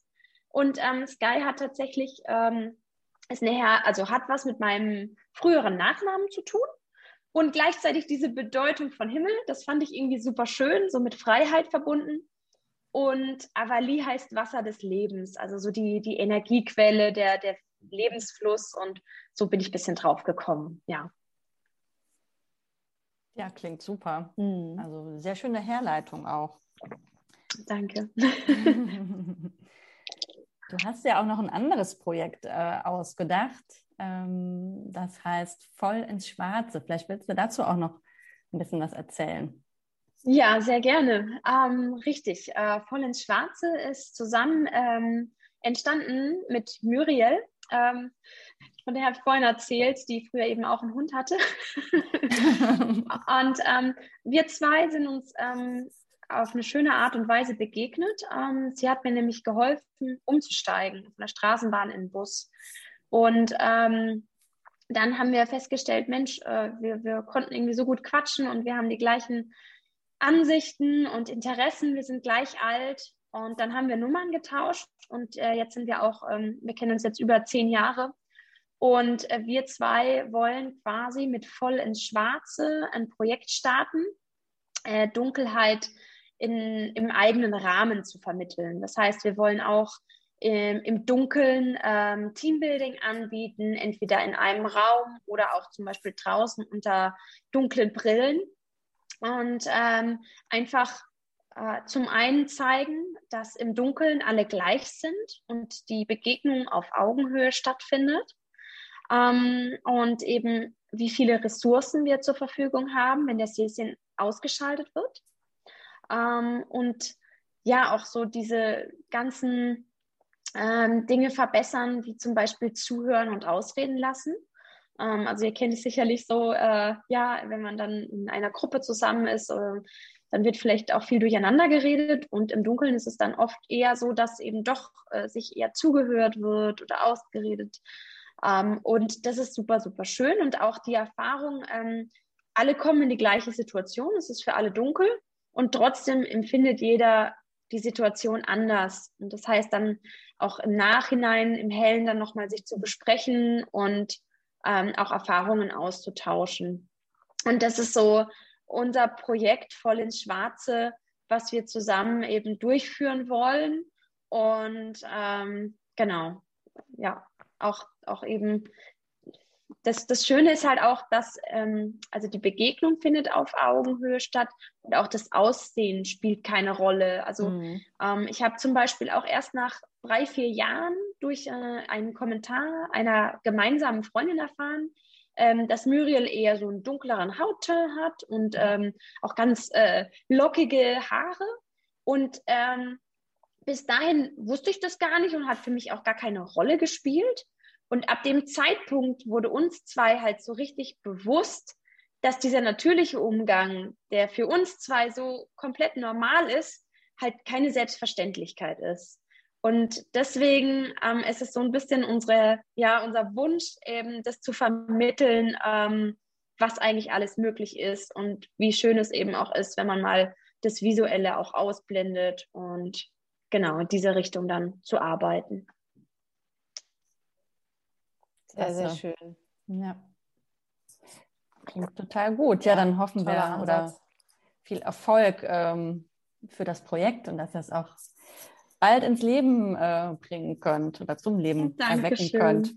Und ähm, Sky hat tatsächlich ähm, ist näher, also hat was mit meinem früheren Nachnamen zu tun und gleichzeitig diese Bedeutung von Himmel. Das fand ich irgendwie super schön, so mit Freiheit verbunden. Und Avali heißt Wasser des Lebens, also so die, die Energiequelle, der, der Lebensfluss. Und so bin ich ein bisschen drauf gekommen, ja. Ja, klingt super. Mhm. Also sehr schöne Herleitung auch. Danke. Du hast ja auch noch ein anderes Projekt äh, ausgedacht. Ähm, das heißt Voll ins Schwarze. Vielleicht willst du dazu auch noch ein bisschen was erzählen. Ja, sehr gerne. Ähm, richtig. Äh, Voll ins Schwarze ist zusammen ähm, entstanden mit Muriel. Ähm, von der habe ich vorhin erzählt, die früher eben auch einen Hund hatte. und ähm, wir zwei sind uns ähm, auf eine schöne Art und Weise begegnet. Ähm, sie hat mir nämlich geholfen, umzusteigen von der Straßenbahn in den Bus. Und ähm, dann haben wir festgestellt, Mensch, äh, wir, wir konnten irgendwie so gut quatschen und wir haben die gleichen Ansichten und Interessen. Wir sind gleich alt. Und dann haben wir Nummern getauscht und äh, jetzt sind wir auch, ähm, wir kennen uns jetzt über zehn Jahre und äh, wir zwei wollen quasi mit voll ins Schwarze ein Projekt starten, äh, Dunkelheit in, im eigenen Rahmen zu vermitteln. Das heißt, wir wollen auch im, im Dunkeln ähm, Teambuilding anbieten, entweder in einem Raum oder auch zum Beispiel draußen unter dunklen Brillen. Und ähm, einfach äh, zum einen zeigen, dass im Dunkeln alle gleich sind und die Begegnung auf Augenhöhe stattfindet. Ähm, und eben, wie viele Ressourcen wir zur Verfügung haben, wenn der Seschen ausgeschaltet wird. Ähm, und ja, auch so diese ganzen ähm, Dinge verbessern, wie zum Beispiel zuhören und ausreden lassen. Ähm, also ihr kennt es sicherlich so, äh, ja, wenn man dann in einer Gruppe zusammen ist, äh, dann wird vielleicht auch viel durcheinander geredet und im Dunkeln ist es dann oft eher so, dass eben doch äh, sich eher zugehört wird oder ausgeredet. Ähm, und das ist super, super schön und auch die Erfahrung, ähm, alle kommen in die gleiche Situation, es ist für alle dunkel und trotzdem empfindet jeder die Situation anders. Und das heißt dann auch im Nachhinein, im Hellen dann nochmal sich zu besprechen und ähm, auch Erfahrungen auszutauschen. Und das ist so unser Projekt voll ins Schwarze, was wir zusammen eben durchführen wollen. Und ähm, genau, ja, auch, auch eben das, das Schöne ist halt auch, dass ähm, also die Begegnung findet auf Augenhöhe statt und auch das Aussehen spielt keine Rolle. Also mhm. ähm, ich habe zum Beispiel auch erst nach drei, vier Jahren durch äh, einen Kommentar einer gemeinsamen Freundin erfahren, ähm, dass Muriel eher so einen dunkleren Hautton hat und ähm, auch ganz äh, lockige Haare. Und ähm, bis dahin wusste ich das gar nicht und hat für mich auch gar keine Rolle gespielt. Und ab dem Zeitpunkt wurde uns zwei halt so richtig bewusst, dass dieser natürliche Umgang, der für uns zwei so komplett normal ist, halt keine Selbstverständlichkeit ist. Und deswegen ähm, ist es so ein bisschen unsere, ja, unser Wunsch, eben das zu vermitteln, ähm, was eigentlich alles möglich ist und wie schön es eben auch ist, wenn man mal das Visuelle auch ausblendet und genau in diese Richtung dann zu arbeiten. Sehr, sehr schön. Ja. Klingt total gut. Ja, dann hoffen wir Ansatz. oder viel Erfolg ähm, für das Projekt und dass es auch bald ins Leben äh, bringen könnt oder zum Leben erwecken könnt.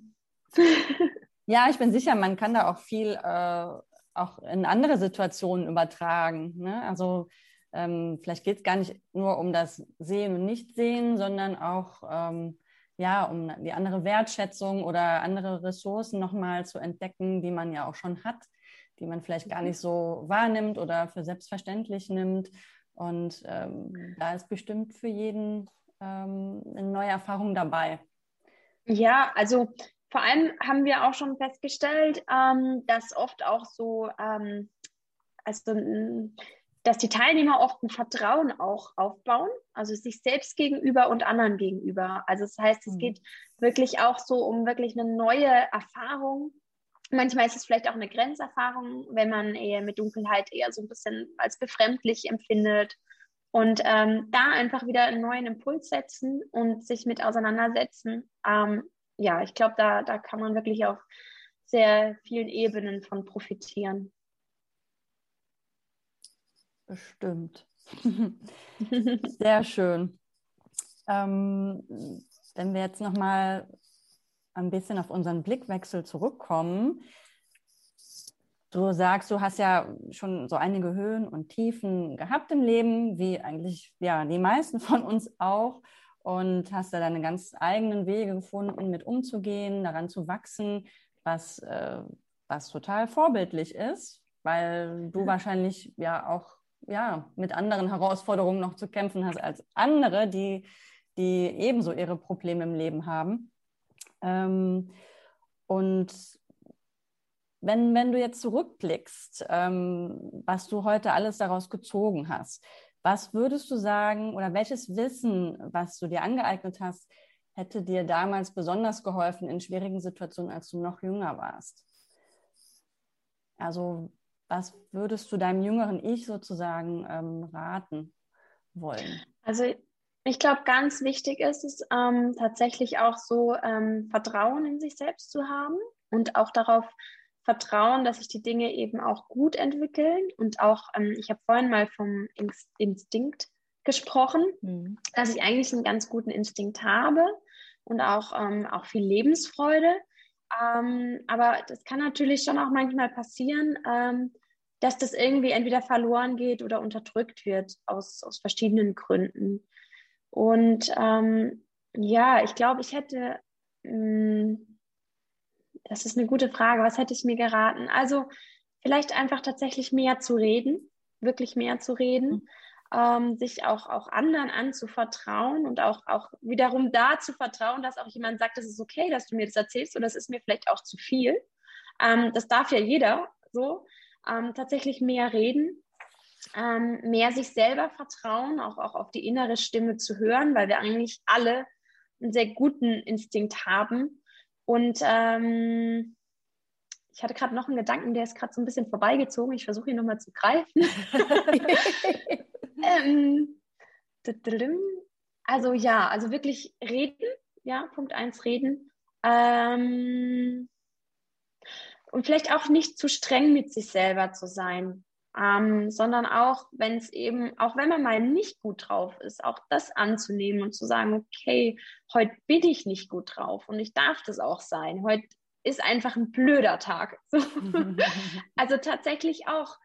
ja, ich bin sicher, man kann da auch viel äh, auch in andere Situationen übertragen. Ne? Also ähm, vielleicht geht es gar nicht nur um das Sehen und Nichtsehen, sondern auch ähm, ja, um die andere Wertschätzung oder andere Ressourcen nochmal zu entdecken, die man ja auch schon hat, die man vielleicht gar nicht so wahrnimmt oder für selbstverständlich nimmt. Und ähm, da ist bestimmt für jeden ähm, eine neue Erfahrung dabei. Ja, also vor allem haben wir auch schon festgestellt, ähm, dass oft auch so, ähm, also dass die Teilnehmer oft ein Vertrauen auch aufbauen, also sich selbst gegenüber und anderen gegenüber. Also das heißt, es mhm. geht wirklich auch so um wirklich eine neue Erfahrung. Manchmal ist es vielleicht auch eine Grenzerfahrung, wenn man eher mit Dunkelheit eher so ein bisschen als befremdlich empfindet. Und ähm, da einfach wieder einen neuen Impuls setzen und sich mit auseinandersetzen. Ähm, ja, ich glaube, da, da kann man wirklich auf sehr vielen Ebenen von profitieren. Bestimmt. Sehr schön. Ähm, wenn wir jetzt nochmal ein bisschen auf unseren Blickwechsel zurückkommen. Du sagst, du hast ja schon so einige Höhen und Tiefen gehabt im Leben, wie eigentlich ja die meisten von uns auch, und hast da deine ganz eigenen Wege gefunden, mit umzugehen, daran zu wachsen, was, äh, was total vorbildlich ist, weil du wahrscheinlich ja auch ja, mit anderen Herausforderungen noch zu kämpfen hast als andere, die, die ebenso ihre Probleme im Leben haben. Ähm, und wenn, wenn du jetzt zurückblickst, ähm, was du heute alles daraus gezogen hast, was würdest du sagen oder welches Wissen, was du dir angeeignet hast, hätte dir damals besonders geholfen in schwierigen Situationen, als du noch jünger warst? Also was würdest du deinem jüngeren Ich sozusagen ähm, raten wollen? Also ich glaube, ganz wichtig ist es ähm, tatsächlich auch so, ähm, Vertrauen in sich selbst zu haben und auch darauf vertrauen, dass sich die Dinge eben auch gut entwickeln und auch, ähm, ich habe vorhin mal vom Instinkt gesprochen, mhm. dass ich eigentlich einen ganz guten Instinkt habe und auch, ähm, auch viel Lebensfreude. Ähm, aber das kann natürlich schon auch manchmal passieren, ähm, dass das irgendwie entweder verloren geht oder unterdrückt wird aus, aus verschiedenen Gründen. Und ähm, ja, ich glaube, ich hätte, mh, hm, das ist eine gute Frage, was hätte ich mir geraten? Also vielleicht einfach tatsächlich mehr zu reden, wirklich mehr zu reden. Mhm. Ähm, sich auch, auch anderen anzuvertrauen und auch, auch wiederum da zu vertrauen, dass auch jemand sagt, es ist okay, dass du mir das erzählst oder das ist mir vielleicht auch zu viel. Ähm, das darf ja jeder so ähm, tatsächlich mehr reden, ähm, mehr sich selber vertrauen, auch, auch auf die innere Stimme zu hören, weil wir eigentlich alle einen sehr guten Instinkt haben. Und ähm, ich hatte gerade noch einen Gedanken, der ist gerade so ein bisschen vorbeigezogen. Ich versuche ihn nochmal zu greifen. ähm, also ja, also wirklich reden, ja, Punkt 1, reden. Ähm, und vielleicht auch nicht zu streng mit sich selber zu sein, ähm, sondern auch, wenn es eben, auch wenn man mal nicht gut drauf ist, auch das anzunehmen und zu sagen, okay, heute bin ich nicht gut drauf und ich darf das auch sein. Heute ist einfach ein blöder Tag. also tatsächlich auch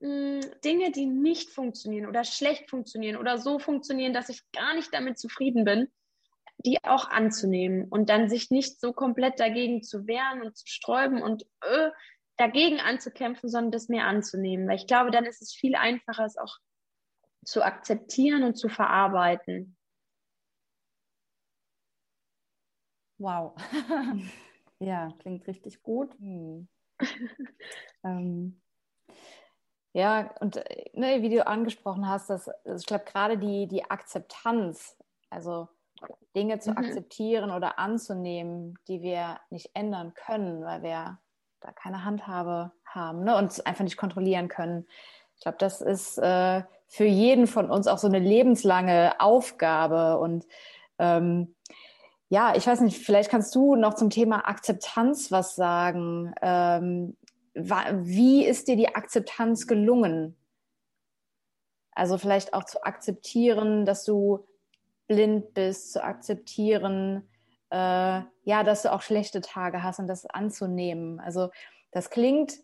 mh, hm, Dinge, die nicht funktionieren oder schlecht funktionieren oder so funktionieren, dass ich gar nicht damit zufrieden bin, die auch anzunehmen und dann sich nicht so komplett dagegen zu wehren und zu sträuben und äh, dagegen anzukämpfen, sondern das mehr anzunehmen. Weil ich glaube, dann ist es viel einfacher, es auch zu akzeptieren und zu verarbeiten. Wow. ja, klingt richtig gut. Hm. ähm, ja, und ne, wie du angesprochen hast, dass, ich glaube, gerade die, die Akzeptanz, also Dinge zu mhm. akzeptieren oder anzunehmen, die wir nicht ändern können, weil wir da keine Handhabe haben ne, und einfach nicht kontrollieren können. Ich glaube, das ist äh, für jeden von uns auch so eine lebenslange Aufgabe. Und ähm, ja, ich weiß nicht, vielleicht kannst du noch zum Thema Akzeptanz was sagen. Ähm, wie ist dir die Akzeptanz gelungen? Also vielleicht auch zu akzeptieren, dass du blind bist, zu akzeptieren, äh, ja, dass du auch schlechte Tage hast und das anzunehmen. Also das klingt,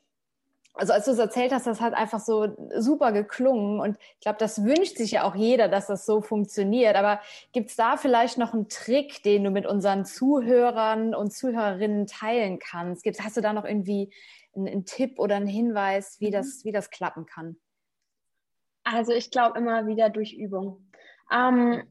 also als du es erzählt hast, das hat einfach so super geklungen und ich glaube, das wünscht sich ja auch jeder, dass das so funktioniert. Aber gibt es da vielleicht noch einen Trick, den du mit unseren Zuhörern und Zuhörerinnen teilen kannst? Gibt's, hast du da noch irgendwie einen, einen Tipp oder einen Hinweis, wie, mhm. das, wie das klappen kann? Also ich glaube immer wieder durch Übung. Ähm,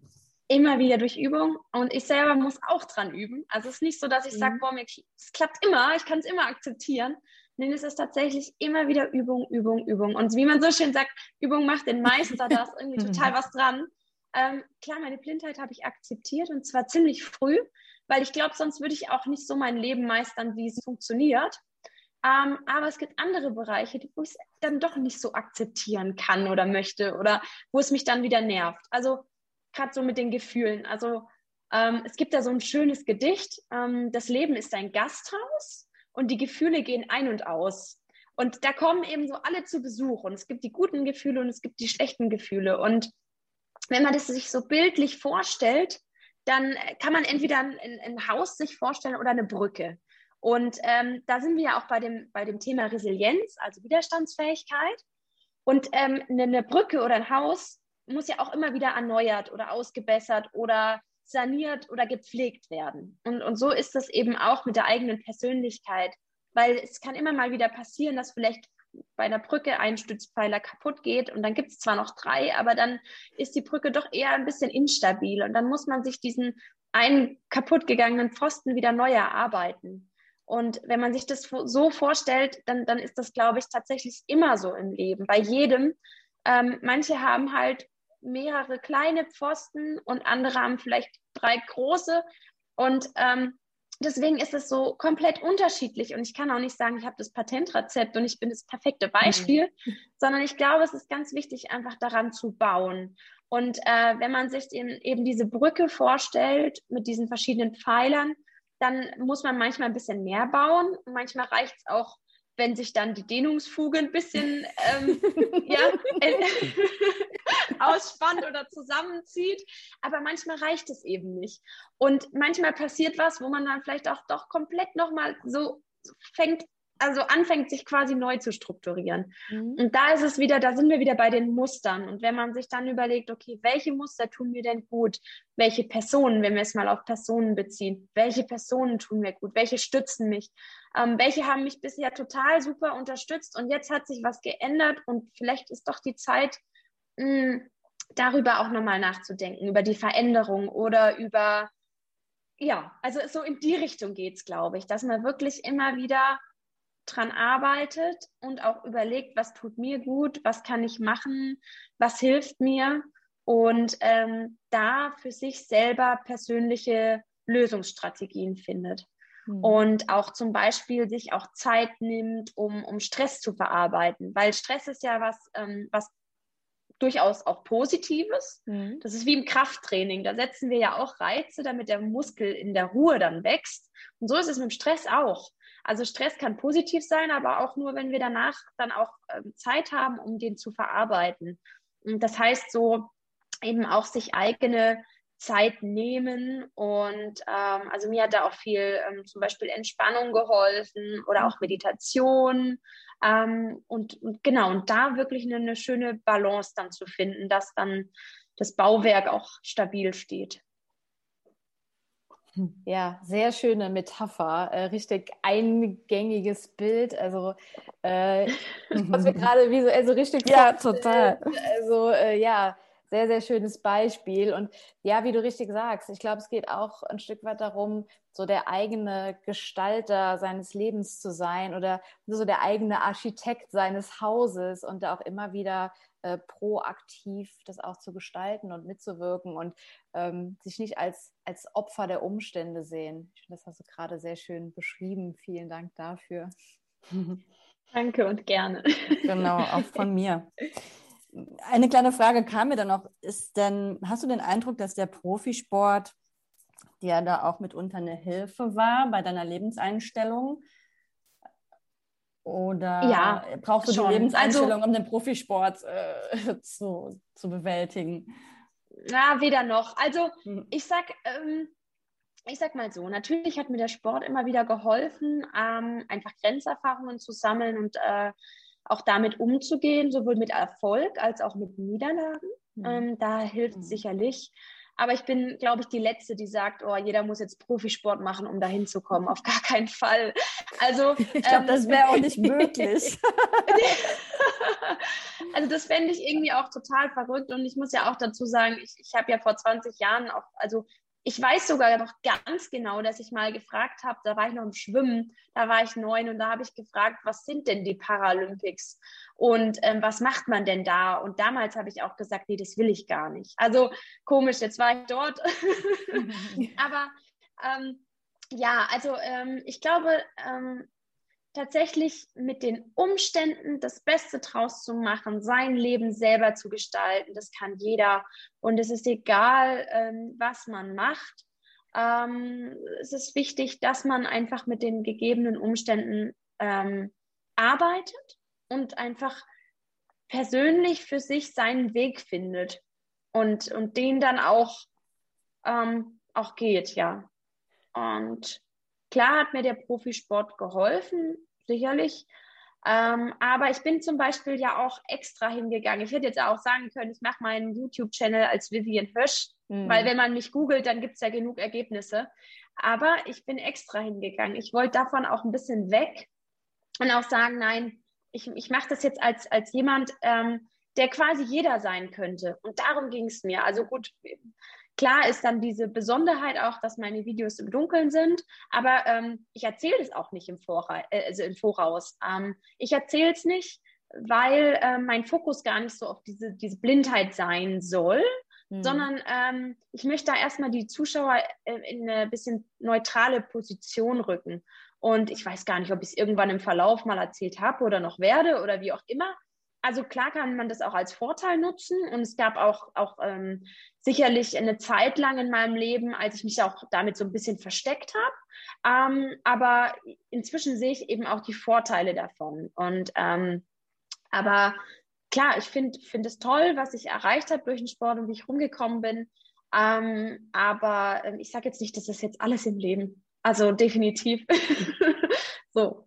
immer wieder durch Übung und ich selber muss auch dran üben. Also es ist nicht so, dass ich mhm. sage, boah, es klappt immer, ich kann es immer akzeptieren. Nein, es ist tatsächlich immer wieder Übung, Übung, Übung. Und wie man so schön sagt, Übung macht den Meister, da ist irgendwie total was dran. Ähm, klar, meine Blindheit habe ich akzeptiert und zwar ziemlich früh, weil ich glaube, sonst würde ich auch nicht so mein Leben meistern, wie es funktioniert. Ähm, aber es gibt andere Bereiche, wo ich es dann doch nicht so akzeptieren kann oder möchte oder wo es mich dann wieder nervt. Also gerade so mit den Gefühlen. Also ähm, es gibt da so ein schönes Gedicht, ähm, das Leben ist ein Gasthaus und die Gefühle gehen ein und aus. Und da kommen eben so alle zu Besuch und es gibt die guten Gefühle und es gibt die schlechten Gefühle. Und wenn man das sich so bildlich vorstellt, dann kann man entweder ein, ein Haus sich vorstellen oder eine Brücke. Und ähm, da sind wir ja auch bei dem, bei dem Thema Resilienz, also Widerstandsfähigkeit. Und ähm, eine Brücke oder ein Haus muss ja auch immer wieder erneuert oder ausgebessert oder saniert oder gepflegt werden. Und, und so ist das eben auch mit der eigenen Persönlichkeit, weil es kann immer mal wieder passieren, dass vielleicht bei einer Brücke ein Stützpfeiler kaputt geht und dann gibt es zwar noch drei, aber dann ist die Brücke doch eher ein bisschen instabil und dann muss man sich diesen einen kaputtgegangenen Pfosten wieder neu erarbeiten. Und wenn man sich das so vorstellt, dann, dann ist das, glaube ich, tatsächlich immer so im Leben, bei jedem. Ähm, manche haben halt mehrere kleine Pfosten und andere haben vielleicht drei große. Und ähm, deswegen ist es so komplett unterschiedlich. Und ich kann auch nicht sagen, ich habe das Patentrezept und ich bin das perfekte Beispiel, mhm. sondern ich glaube, es ist ganz wichtig, einfach daran zu bauen. Und äh, wenn man sich den, eben diese Brücke vorstellt mit diesen verschiedenen Pfeilern, dann muss man manchmal ein bisschen mehr bauen. Manchmal reicht es auch wenn sich dann die Dehnungsfuge ein bisschen ähm, ja, äh, ausspannt oder zusammenzieht. Aber manchmal reicht es eben nicht. Und manchmal passiert was, wo man dann vielleicht auch doch komplett nochmal so fängt also anfängt, sich quasi neu zu strukturieren. Mhm. Und da ist es wieder, da sind wir wieder bei den Mustern. Und wenn man sich dann überlegt, okay, welche Muster tun mir denn gut? Welche Personen, wenn wir es mal auf Personen beziehen, welche Personen tun mir gut? Welche stützen mich? Ähm, welche haben mich bisher total super unterstützt und jetzt hat sich was geändert und vielleicht ist doch die Zeit, mh, hm, darüber auch nochmal nachzudenken, über die Veränderung oder über, ja, also so in die Richtung geht es, glaube ich, dass man wirklich immer wieder dran arbeitet und auch überlegt, was tut mir gut, was kann ich machen, was hilft mir und ähm, da für sich selber persönliche Lösungsstrategien findet. Mhm. Und auch zum Beispiel sich auch Zeit nimmt, um, um Stress zu verarbeiten, weil Stress ist ja was, ähm, was durchaus auch Positives. Mhm. Das ist wie im Krafttraining. Da setzen wir ja auch Reize, damit der Muskel in der Ruhe dann wächst. Und so ist es mit dem Stress auch. Also Stress kann positiv sein, aber auch nur, wenn wir danach dann auch ähm, Zeit haben, um den zu verarbeiten. Und das heißt so eben auch sich eigene Zeit nehmen und ähm, also mir hat da auch viel ähm, zum Beispiel Entspannung geholfen oder auch Meditation ähm, und, und, genau und da wirklich eine, eine schöne Balance dann zu finden, dass dann das Bauwerk auch stabil steht. Ja, sehr schöne Metapher, äh, richtig eingängiges Bild. Also, äh, was wir gerade visuell so richtig. Ja, total. Also, äh, ja, sehr, sehr schönes Beispiel. Und ja, wie du richtig sagst, ich glaube, es geht auch ein Stück weit darum, so der eigene Gestalter seines Lebens zu sein oder so der eigene Architekt seines Hauses und da auch immer wieder äh, proaktiv das auch zu gestalten und mitzuwirken und ähm, sich nicht als, als Opfer der Umstände sehen. Ich finde, das hast du gerade sehr schön beschrieben. Vielen Dank dafür. Danke und gerne. Genau, auch von mir. Eine kleine Frage kam mir dann noch. Ist denn, hast du den Eindruck, dass der Profisport dir da auch mitunter eine Hilfe war bei deiner Lebenseinstellung? Oder ja, brauchst du schon. die Lebenseinstellung, also, um den Profisport äh, zu, zu bewältigen? Na, weder noch. Also hm. ich sag, ähm, ich sag mal so, natürlich hat mir der Sport immer wieder geholfen, ähm, einfach Grenzerfahrungen zu sammeln und äh, auch damit umzugehen, sowohl mit Erfolg als auch mit Niederlagen. Mhm. Ähm, da hilft mhm. sicherlich. Aber ich bin, glaube ich, die Letzte, die sagt, oh, jeder muss jetzt Profisport machen, um da hinzukommen. Auf gar keinen Fall. Also, ich glaube, ähm, das wäre auch nicht möglich. also das fände ich irgendwie auch total verrückt. Und ich muss ja auch dazu sagen, ich, ich habe ja vor 20 Jahren auch, also ich weiß sogar noch ganz genau, dass ich mal gefragt habe, da war ich noch im Schwimmen, da war ich neun und da habe ich gefragt, was sind denn die Paralympics und ähm, was macht man denn da? Und damals habe ich auch gesagt, nee, das will ich gar nicht. Also komisch, jetzt war ich dort. Aber ähm, ja, also ähm, ich glaube, ähm, tatsächlich mit den Umständen das Beste draus zu machen, sein Leben selber zu gestalten. Das kann jeder. Und es ist egal, ähm, was man macht. Ähm, es ist wichtig, dass man einfach mit den gegebenen Umständen ähm, arbeitet und einfach persönlich für sich seinen Weg findet und, und den dann auch, ähm, auch geht, ja. Und klar hat mir der Profisport geholfen, sicherlich. Ähm, aber ich bin zum Beispiel ja auch extra hingegangen. Ich hätte jetzt auch sagen können, ich mache meinen YouTube-Channel als Vivian Hösch, mhm. weil wenn man mich googelt, dann gibt es ja genug Ergebnisse. Aber ich bin extra hingegangen. Ich wollte davon auch ein bisschen weg und auch sagen, nein, ich, ich mache das jetzt als, als jemand, ähm, der quasi jeder sein könnte. Und darum ging es mir. Also gut, Klar ist dann diese Besonderheit auch, dass meine Videos im Dunkeln sind, aber ähm, ich erzähle es auch nicht im, Vorra äh, also im Voraus. Ähm, ich erzähle es nicht, weil äh, mein Fokus gar nicht so auf diese, diese Blindheit sein soll, mhm. sondern ähm, ich möchte da erstmal die Zuschauer äh, in eine bisschen neutrale Position rücken. Und ich weiß gar nicht, ob ich es irgendwann im Verlauf mal erzählt habe oder noch werde oder wie auch immer. Also klar kann man das auch als Vorteil nutzen und es gab auch, auch ähm, sicherlich eine Zeit lang in meinem Leben, als ich mich auch damit so ein bisschen versteckt habe. Ähm, aber inzwischen sehe ich eben auch die Vorteile davon. Und ähm, aber klar, ich finde find es toll, was ich erreicht habe durch den Sport und wie ich rumgekommen bin. Ähm, aber ähm, ich sage jetzt nicht, das ist jetzt alles im Leben. Also definitiv. so.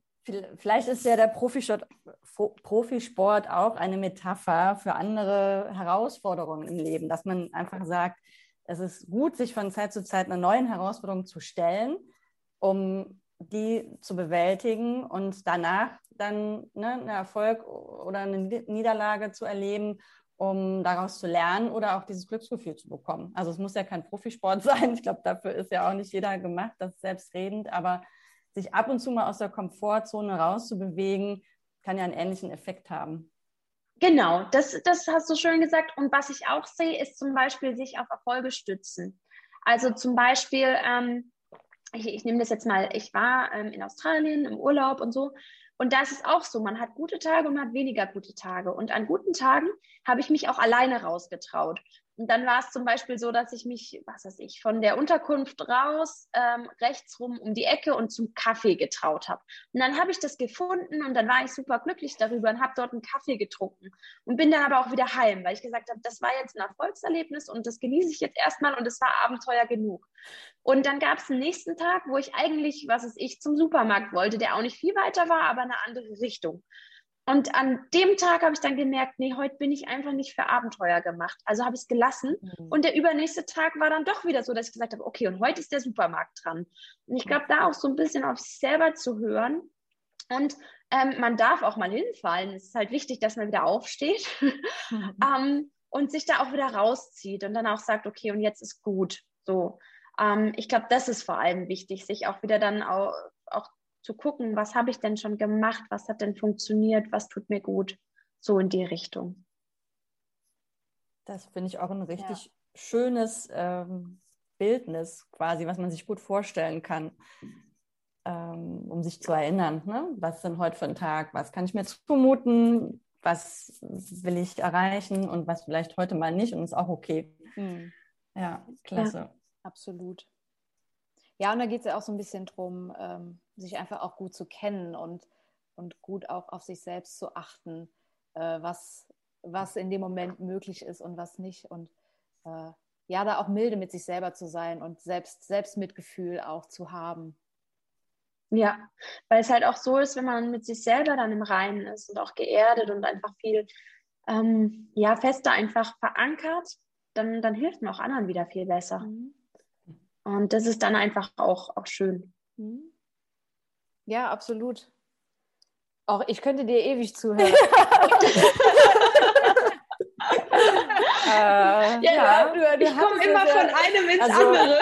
Vielleicht ist ja der Profisport, Profisport auch eine Metapher für andere Herausforderungen im Leben, dass man einfach sagt, es ist gut, sich von Zeit zu Zeit einer neuen Herausforderung zu stellen, um die zu bewältigen und danach dann ne, einen Erfolg oder eine Niederlage zu erleben, um daraus zu lernen oder auch dieses Glücksgefühl zu bekommen. Also es muss ja kein Profisport sein. Ich glaube, dafür ist ja auch nicht jeder gemacht, das ist selbstredend, aber sich ab und zu mal aus der Komfortzone rauszubewegen, kann ja einen ähnlichen Effekt haben. Genau, das, das hast du schön gesagt. Und was ich auch sehe, ist zum Beispiel sich auf Erfolge stützen. Also zum Beispiel, ähm, ich, ich nehme das jetzt mal, ich war ähm, in Australien im Urlaub und so. Und da ist es auch so, man hat gute Tage und man hat weniger gute Tage. Und an guten Tagen habe ich mich auch alleine rausgetraut. Und dann war es zum Beispiel so, dass ich mich, was weiß ich, von der Unterkunft raus, ähm, rechts rum um die Ecke und zum Kaffee getraut habe. Und dann habe ich das gefunden und dann war ich super glücklich darüber und habe dort einen Kaffee getrunken und bin dann aber auch wieder heim, weil ich gesagt habe, das war jetzt ein Erfolgserlebnis und das genieße ich jetzt erstmal und es war Abenteuer genug. Und dann gab es einen nächsten Tag, wo ich eigentlich, was weiß ich, zum Supermarkt wollte, der auch nicht viel weiter war, aber eine andere Richtung. Und an dem Tag habe ich dann gemerkt, nee, heute bin ich einfach nicht für Abenteuer gemacht. Also habe ich es gelassen. Mhm. Und der übernächste Tag war dann doch wieder so, dass ich gesagt habe, okay, und heute ist der Supermarkt dran. Und ich glaube, da auch so ein bisschen auf sich selber zu hören. Und ähm, man darf auch mal hinfallen. Es ist halt wichtig, dass man wieder aufsteht mhm. ähm, und sich da auch wieder rauszieht und dann auch sagt, okay, und jetzt ist gut. So. Ähm, ich glaube, das ist vor allem wichtig, sich auch wieder dann auch, auch zu gucken, was habe ich denn schon gemacht, was hat denn funktioniert, was tut mir gut, so in die Richtung. Das finde ich auch ein richtig ja. schönes ähm, Bildnis quasi, was man sich gut vorstellen kann, ähm, um sich zu erinnern, ne? was ist denn heute für ein Tag, was kann ich mir zumuten, was will ich erreichen und was vielleicht heute mal nicht und ist auch okay. Mhm. Ja, klasse. Ja, absolut. Ja, und da geht es ja auch so ein bisschen drum, ähm, sich einfach auch gut zu kennen und, und gut auch auf sich selbst zu achten, äh, was, was in dem Moment möglich ist und was nicht. Und äh, ja, da auch milde mit sich selber zu sein und selbst, Selbstmitgefühl auch zu haben. Ja, weil es halt auch so ist, wenn man mit sich selber dann im Reinen ist und auch geerdet und einfach viel ähm, ja, fester einfach verankert, dann, dann hilft man auch anderen wieder viel besser. Mhm. Und das ist dann einfach auch, auch schön. Mhm. Ja, absolut. Auch ich könnte dir ewig zuhören. äh, ja, ja, du, du ich komme immer von einem ins also, andere.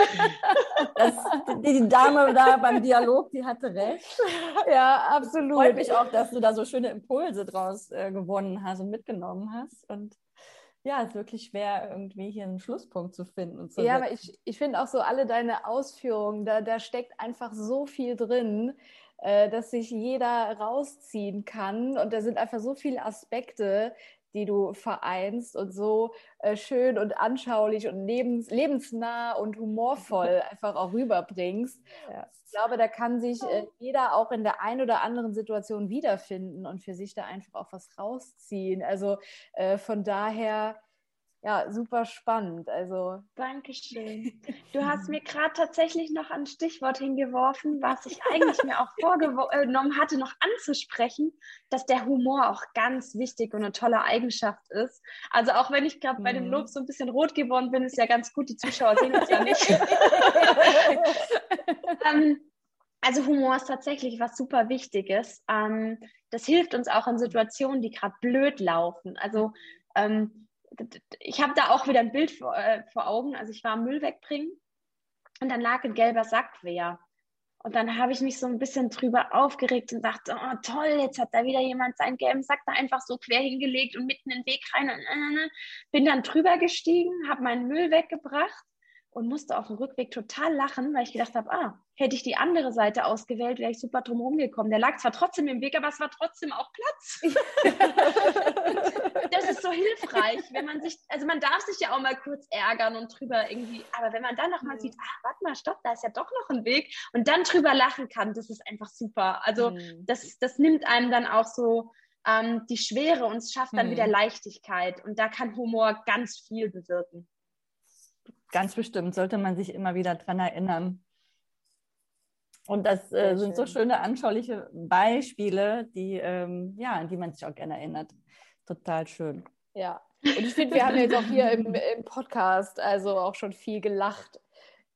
Das, die, die, Dame da beim Dialog, die hatte recht. Ja, absolut. Freut mich auch, dass du da so schöne Impulse draus äh, gewonnen hast und mitgenommen hast. Und ja, es ist wirklich schwer, irgendwie hier einen Schlusspunkt zu finden. Zu ja, aber ich, ich finde auch so alle deine Ausführungen, da, da steckt einfach so viel drin äh, dass sich jeder rausziehen kann. Und da sind einfach so viele Aspekte, die du vereinst und so äh, schön und anschaulich und lebens lebensnah und humorvoll einfach auch rüberbringst. Ja. Ich glaube, da kann sich äh, jeder auch in der einen oder anderen Situation wiederfinden und für sich da einfach auch was rausziehen. Also äh, von daher ja, super spannend. Also. Dankeschön. Du hast mir gerade tatsächlich noch ein Stichwort hingeworfen, was ich eigentlich mir auch vorgenommen hatte, noch anzusprechen, dass der Humor auch ganz wichtig und eine tolle Eigenschaft ist. Also auch wenn ich gerade bei dem mhm. Lob so ein bisschen rot geworden bin, ist ja ganz gut, die Zuschauer sehen es ja nicht. ähm, also Humor ist tatsächlich was super Wichtiges. Ähm, das hilft uns auch in Situationen, die gerade blöd laufen. Also ähm, ich habe da auch wieder ein Bild vor, äh, vor, Augen. Also ich war am Müll wegbringen und dann lag ein gelber Sack quer. Und dann habe ich mich so ein bisschen drüber aufgeregt und dachte, oh toll, jetzt hat da wieder jemand seinen gelben Sack da einfach so quer hingelegt und mitten in den Weg rein. Und, äh, bin dann drüber gestiegen, habe meinen Müll weggebracht und musste auf dem Rückweg total lachen, weil ich gedacht habe, ah, hätte ich die andere Seite ausgewählt, wäre ich super drum rumgekommen. Der lag zwar trotzdem im Weg, aber es war trotzdem auch Platz. hilfreich, wenn man sich, also man darf sich ja auch mal kurz ärgern und drüber irgendwie, aber wenn man dann nochmal mhm. sieht, ach, warte mal, stopp, da ist ja doch noch ein Weg und dann drüber lachen kann, das ist einfach super. Also mhm. das, das nimmt einem dann auch so ähm, die Schwere und es schafft dann mhm. wieder Leichtigkeit und da kann Humor ganz viel bewirken. Ganz bestimmt sollte man sich immer wieder dran erinnern. Und das äh, sind so schöne anschauliche Beispiele, die, ähm, ja, an die man sich auch gerne erinnert. Total schön. Ja. Und ich finde, wir haben jetzt auch hier im, im, Podcast also auch schon viel gelacht.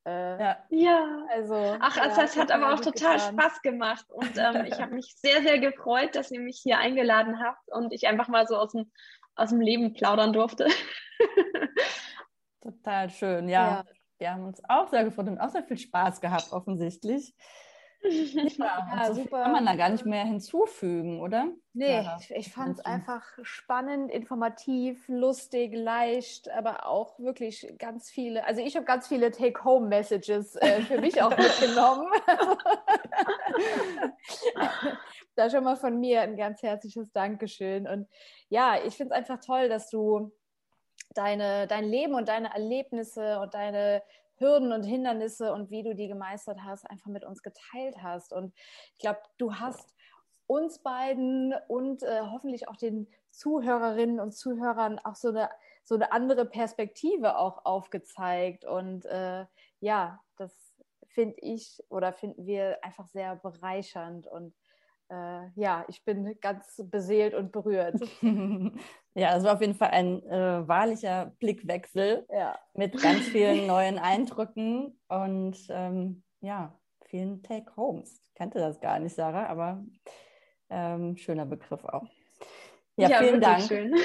Äh, ja. ja. also. Ach, also ja, das hat aber auch total getan. Spaß gemacht. Und ähm, ich habe mich sehr, sehr gefreut, dass ihr mich hier eingeladen habt und ich einfach mal so aus dem, aus dem Leben plaudern durfte. Total schön, ja. ja. Wir haben uns auch sehr gefreut und auch sehr viel Spaß gehabt, offensichtlich. Ja, so super. Kann man da gar nicht mehr hinzufügen, oder? Nee, ja, ich, ich fand es einfach spannend, informativ, lustig, leicht, aber auch wirklich ganz viele. Also ich habe ganz viele Take-Home-Messages äh, für mich auch mitgenommen. da schon mal von mir ein ganz herzliches Dankeschön. Und ja, ich finde es einfach toll, dass du deine, dein Leben und deine Erlebnisse und deine Hürden und Hindernisse und wie du die gemeistert hast, einfach mit uns geteilt hast. Und ich glaube, du hast uns beiden und äh, hoffentlich auch den Zuhörerinnen und Zuhörern auch so eine, so eine andere Perspektive auch aufgezeigt. Und äh, ja, das finde ich oder finden wir einfach sehr bereichernd und äh, ja, ich bin ganz beseelt und berührt. ja, es war auf jeden Fall ein äh, wahrlicher Blickwechsel ja. mit ganz vielen neuen Eindrücken und ähm, ja, vielen Take-Homes. Ich kannte das gar nicht, Sarah, aber ähm, schöner Begriff auch. Ja, ja vielen Dank. Schön.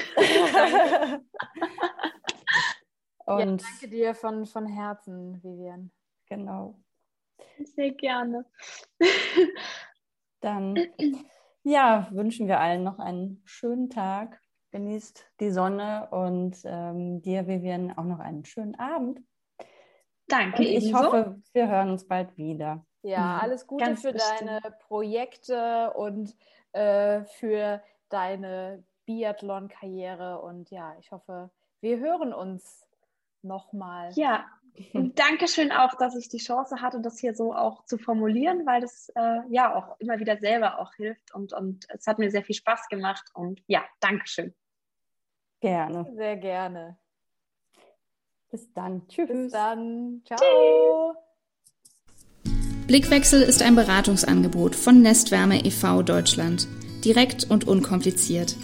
und ja, danke dir von, von Herzen, Vivian. Genau. Sehr gerne. Dann ja, wünschen wir allen noch einen schönen Tag. Genießt die Sonne und ähm, dir, Vivian, auch noch einen schönen Abend. Danke. Und ich ebenso. hoffe, wir hören uns bald wieder. Ja, alles Gute Ganz für bestimmt. deine Projekte und äh, für deine Biathlon-Karriere. Und ja, ich hoffe, wir hören uns nochmal. Ja, und Dankeschön auch, dass ich die Chance hatte, das hier so auch zu formulieren, weil das äh, ja auch immer wieder selber auch hilft und, und es hat mir sehr viel Spaß gemacht und ja, Dankeschön. Gerne. Sehr gerne. Bis dann. Tschüss. Bis dann. Ciao. Blickwechsel ist ein Beratungsangebot von Nestwärme e.V. Deutschland. Direkt und unkompliziert.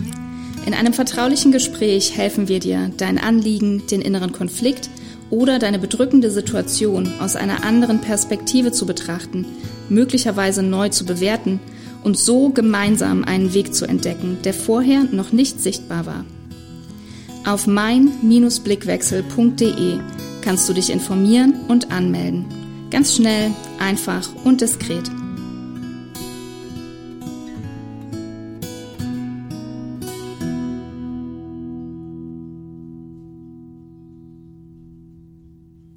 In einem vertraulichen Gespräch helfen wir dir, dein Anliegen, den inneren Konflikt oder deine bedrückende Situation aus einer anderen Perspektive zu betrachten, möglicherweise neu zu bewerten und so gemeinsam einen Weg zu entdecken, der vorher noch nicht sichtbar war. Auf mein-blickwechsel.de kannst du dich informieren und anmelden. Ganz schnell, einfach und diskret.